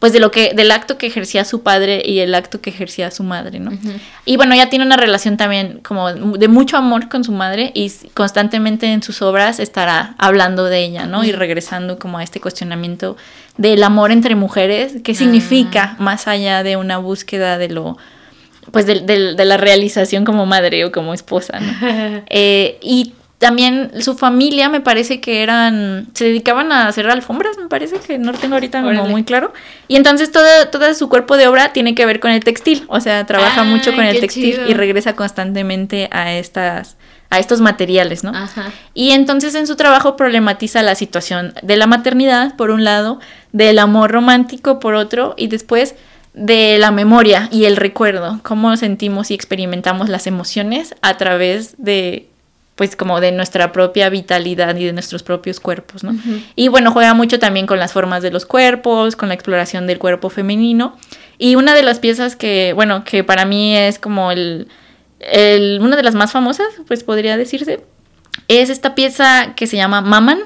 pues de lo que del acto que ejercía su padre y el acto que ejercía su madre, ¿no? Y bueno, ella tiene una relación también como de mucho amor con su madre y constantemente en sus obras estará hablando de ella, ¿no? Y regresando como a este cuestionamiento del amor entre mujeres, qué significa más allá de una búsqueda de lo pues de, la realización como madre o como esposa, ¿no? [LAUGHS] Eh, y también su familia me parece que eran, se dedicaban a hacer alfombras, me parece que no lo tengo ahorita como muy claro. Y entonces todo, todo su cuerpo de obra tiene que ver con el textil, o sea, trabaja mucho con el textil y regresa constantemente a estas a estos materiales, ¿no? Ajá. Y entonces en su trabajo problematiza la situación de la maternidad, por un lado, del amor romántico, por otro, y después de la memoria y el recuerdo, cómo sentimos y experimentamos las emociones a través de pues como de nuestra propia vitalidad y de nuestros propios cuerpos, ¿no? Y bueno, juega mucho también con las formas de los cuerpos, con la exploración del cuerpo femenino. Y una de las piezas que, bueno, que para mí es como el, el una de las más famosas, pues podría decirse, es esta pieza que se llama Maman,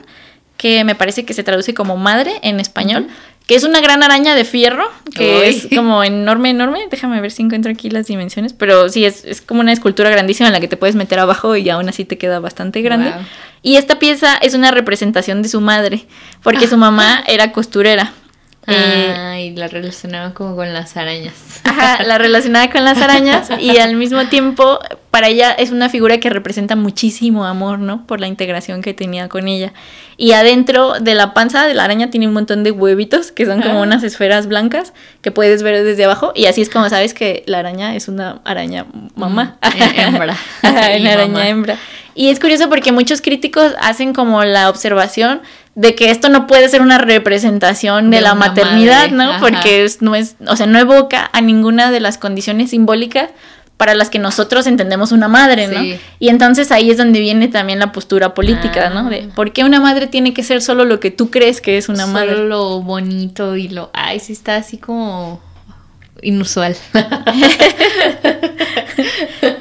que me parece que se traduce como madre en español, que es una gran araña de fierro, que es como enorme, enorme. Déjame ver si encuentro aquí las dimensiones, pero sí, es, es, como una escultura grandísima en la que te puedes meter abajo y aún así te queda bastante grande. Y esta pieza es una representación de su madre, porque su mamá era costurera. Ah, y la relacionaba como con las arañas. Ajá, la relacionaba con las arañas y al mismo tiempo para ella es una figura que representa muchísimo amor, ¿no? Por la integración que tenía con ella. Y adentro de la panza de la araña tiene un montón de huevitos que son como unas esferas blancas que puedes ver desde abajo y así es como sabes que la araña es una araña mamá. Mm, hembra. [LAUGHS] [LAUGHS] una araña hembra. Y es curioso porque muchos críticos hacen como la observación de que esto no puede ser una representación de, la maternidad, ¿no? Porque no es, o sea, no evoca a ninguna de las condiciones simbólicas para las que nosotros entendemos una madre, ¿no? Y entonces ahí es donde viene también la postura política, ¿no? De ah. por qué una madre tiene que ser solo lo que tú crees que es una madre. Solo lo bonito y lo, ay, sí está así como inusual.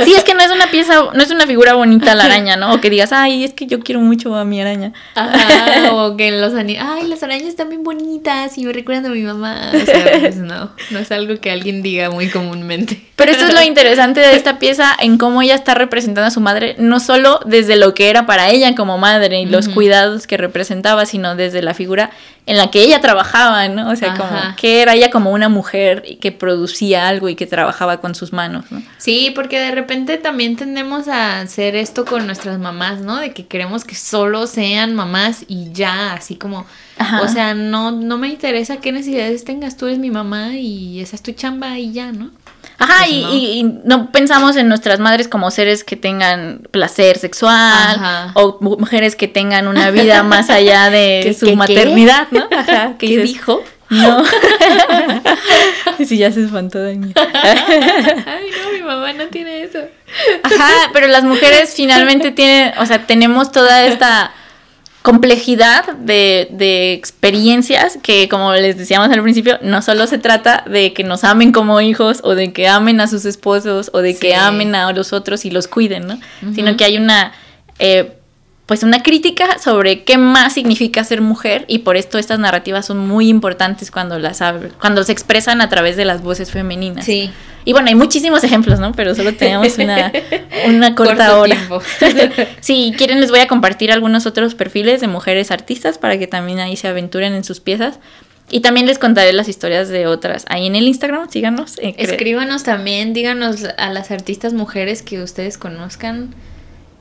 sí, es que no es una pieza, no es una figura bonita la araña, ¿no? O que digas, ay, es que yo quiero mucho a mi araña. Ajá, [LAUGHS] o que los ay, las arañas están bien bonitas y me recuerdan a mi mamá. O sea, [LAUGHS] pues no, no es algo que alguien diga muy comúnmente. Pero esto es lo [LAUGHS] interesante de esta pieza, en cómo ella está representando a su madre, no solo desde lo que era para ella como madre y los cuidados que representaba, sino desde la figura en la que ella trabajaba, ¿no? O sea, como que era ella como una mujer que producía algo y que trabajaba con sus manos, ¿no? Sí, porque de repente también tendemos a hacer esto con nuestras mamás, ¿no? De que queremos que solo sean mamás y ya, así como, o sea, no, no me interesa qué necesidades tengas, tú eres mi mamá y esa es tu chamba y ya, ¿no? Ajá, pues y, no. pensamos en nuestras madres como seres que tengan placer sexual o mujeres que tengan una vida más allá de [LAUGHS] su maternidad, ¿no? [LAUGHS] Ajá, ¿Qué dijo? No. [LAUGHS] sí, ya se espantó de mí. Ay, no, mi mamá no tiene eso. Ajá, pero las mujeres finalmente tienen, o sea, tenemos toda esta complejidad de, de, experiencias que, como les decíamos al principio, no solo se trata de que nos amen como hijos o de que amen a sus esposos o de que amen a los otros y los cuiden, ¿no? Sino que hay una... Eh, pues una crítica sobre qué más significa ser mujer y por esto estas narrativas son muy importantes cuando las cuando se expresan a través de las voces femeninas. Sí. Y bueno, hay muchísimos ejemplos, ¿no? Pero solo tenemos una, [LAUGHS] una corta hora. [LAUGHS] si quieren les voy a compartir algunos otros perfiles de mujeres artistas para que también ahí se aventuren en sus piezas. Y también les contaré las historias de otras. Ahí en el Instagram, síganos. Eh, Escríbanos también, díganos a las artistas mujeres que ustedes conozcan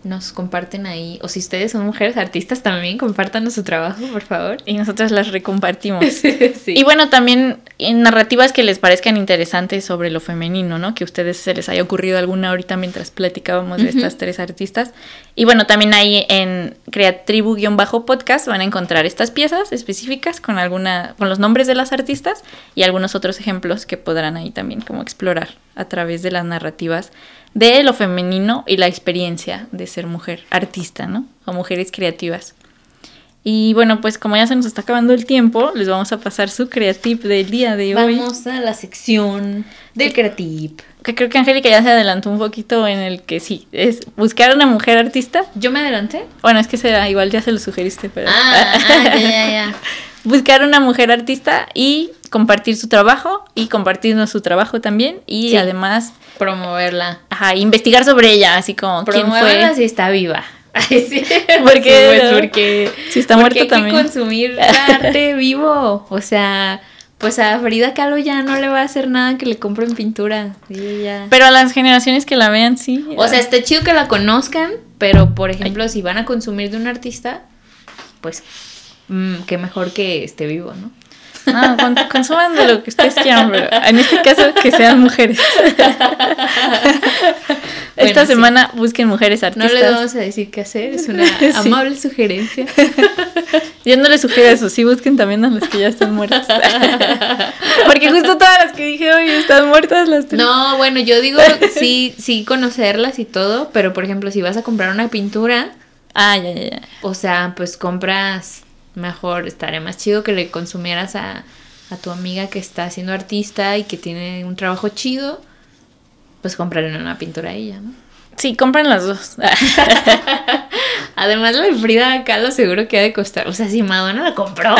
nos comparten ahí. O si ustedes son mujeres artistas, también compártanos su trabajo, por favor. Y nosotras las recompartimos. [LAUGHS] Y bueno, también en narrativas que les parezcan interesantes sobre lo femenino, ¿no? Que a ustedes se les haya ocurrido alguna ahorita mientras platicábamos de estas tres artistas. Y bueno, también ahí en Creatribu-podcast van a encontrar estas piezas específicas con alguna, con los nombres de las artistas y algunos otros ejemplos que podrán ahí también como explorar a través de las narrativas de lo femenino y la experiencia de ser mujer artista, ¿no? O mujeres creativas. Y bueno, pues como ya se nos está acabando el tiempo, les vamos a pasar su creative del día de hoy. Vamos a la sección del creative. Que creo que Angélica ya se adelantó un poquito en el que sí, es buscar una mujer artista. ¿Yo me adelanté? Bueno, es que será, igual ya se lo sugeriste, pero... Ah, ah ya, ya, ya. [LAUGHS] buscar una mujer artista y compartir su trabajo y compartirnos su trabajo también y además promoverla. Ajá, investigar sobre ella, así como quién fue. si está viva. [LAUGHS] sí. [LAUGHS] Porque, pues, porque si está muerto también. Hay que consumir [LAUGHS] arte vivo, o sea, pues a Frida Kahlo ya no le va a hacer nada que le compren pintura. Pero a las generaciones que la vean, sí. O sea, está chido que la conozcan, Pero, por ejemplo, si van a consumir de un artista, pues mm, qué mejor que esté vivo, ¿no? No, con- consuman de lo que ustedes quieran, pero en este caso que sean mujeres. [LAUGHS] Esta sí. semana busquen mujeres No artistas. les vamos a decir qué hacer, es una [LAUGHS] Sí. amable sugerencia. [LAUGHS] Yo no les sugiero eso, sí busquen también a las que ya están muertas. Porque justo todas las que dije hoy están muertas las tres. No, bueno, yo digo sí, sí conocerlas y todo, pero por ejemplo, si vas a comprar una pintura, Ah, ya, ya, ya. o sea, pues compras mejor, estaría más chido que le consumieras a, a tu amiga que está siendo artista y que tiene un trabajo chido, pues comprarle una pintura a ella, ¿no? Sí, compren las dos. [LAUGHS] Además, la de Frida Kahlo seguro que ha de costar. O sea, si Madonna la compró,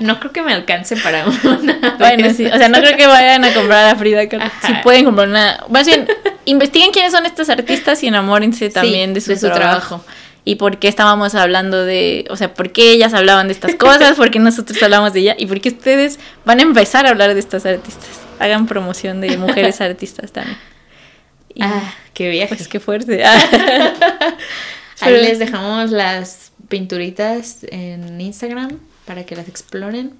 no creo que me alcance para una. Bueno, sí, o sea, no creo que vayan a comprar a Frida Kahlo. Ajá. Si pueden comprar una. Más bien, investiguen quiénes son estas artistas y enamórense también de, su de su trabajo. trabajo. Y por qué estábamos hablando de. O sea, por qué ellas hablaban de estas cosas, por qué [LAUGHS] nosotros hablamos de ella y por qué ustedes van a empezar a hablar de estas artistas. Hagan promoción de mujeres [LAUGHS] artistas también. Y, Ah, qué viaje. pues qué fuerte. Ah. [LAUGHS] Ahí Pero- les dejamos las pinturitas en Instagram para que las exploren.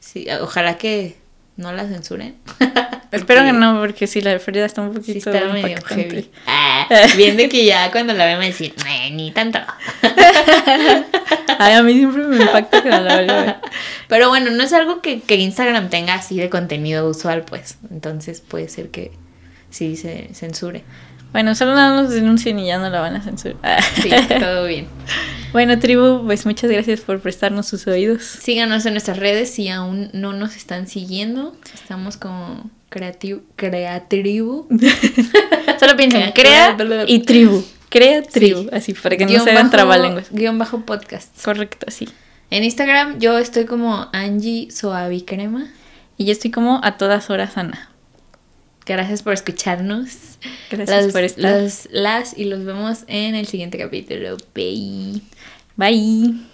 Sí, ojalá que no las censuren. [LAUGHS] Espero que no, porque sí, la de Frida está un Sí, poquito está medio heavy. Ah, [LAUGHS] bien de que ya cuando la vean me decir, "Eh, ni tanto. Ay, a mí siempre me impacta que no la ver. [LAUGHS] Pero bueno, no es algo que, que Instagram tenga así de contenido usual, pues. Entonces puede ser que sí se censure. Bueno, solo nada nos denuncien y ya no la van a censurar. Sí, [LAUGHS] todo bien. Bueno, tribu, pues muchas gracias por prestarnos sus oídos. Síganos en nuestras redes si aún no nos están siguiendo. Estamos como creativo, creatribu. [LAUGHS] Solo piensen, Crea- crea y tribu. Crea tribu, así, para que no se hagan trabalenguas. Guión bajo podcast. Correcto, así. En Instagram yo estoy como Angie Soavicrema. Y yo estoy como a todas horas, Ana. Gracias por escucharnos. Gracias por estar. las y los vemos en el siguiente capítulo. Bye. Bye.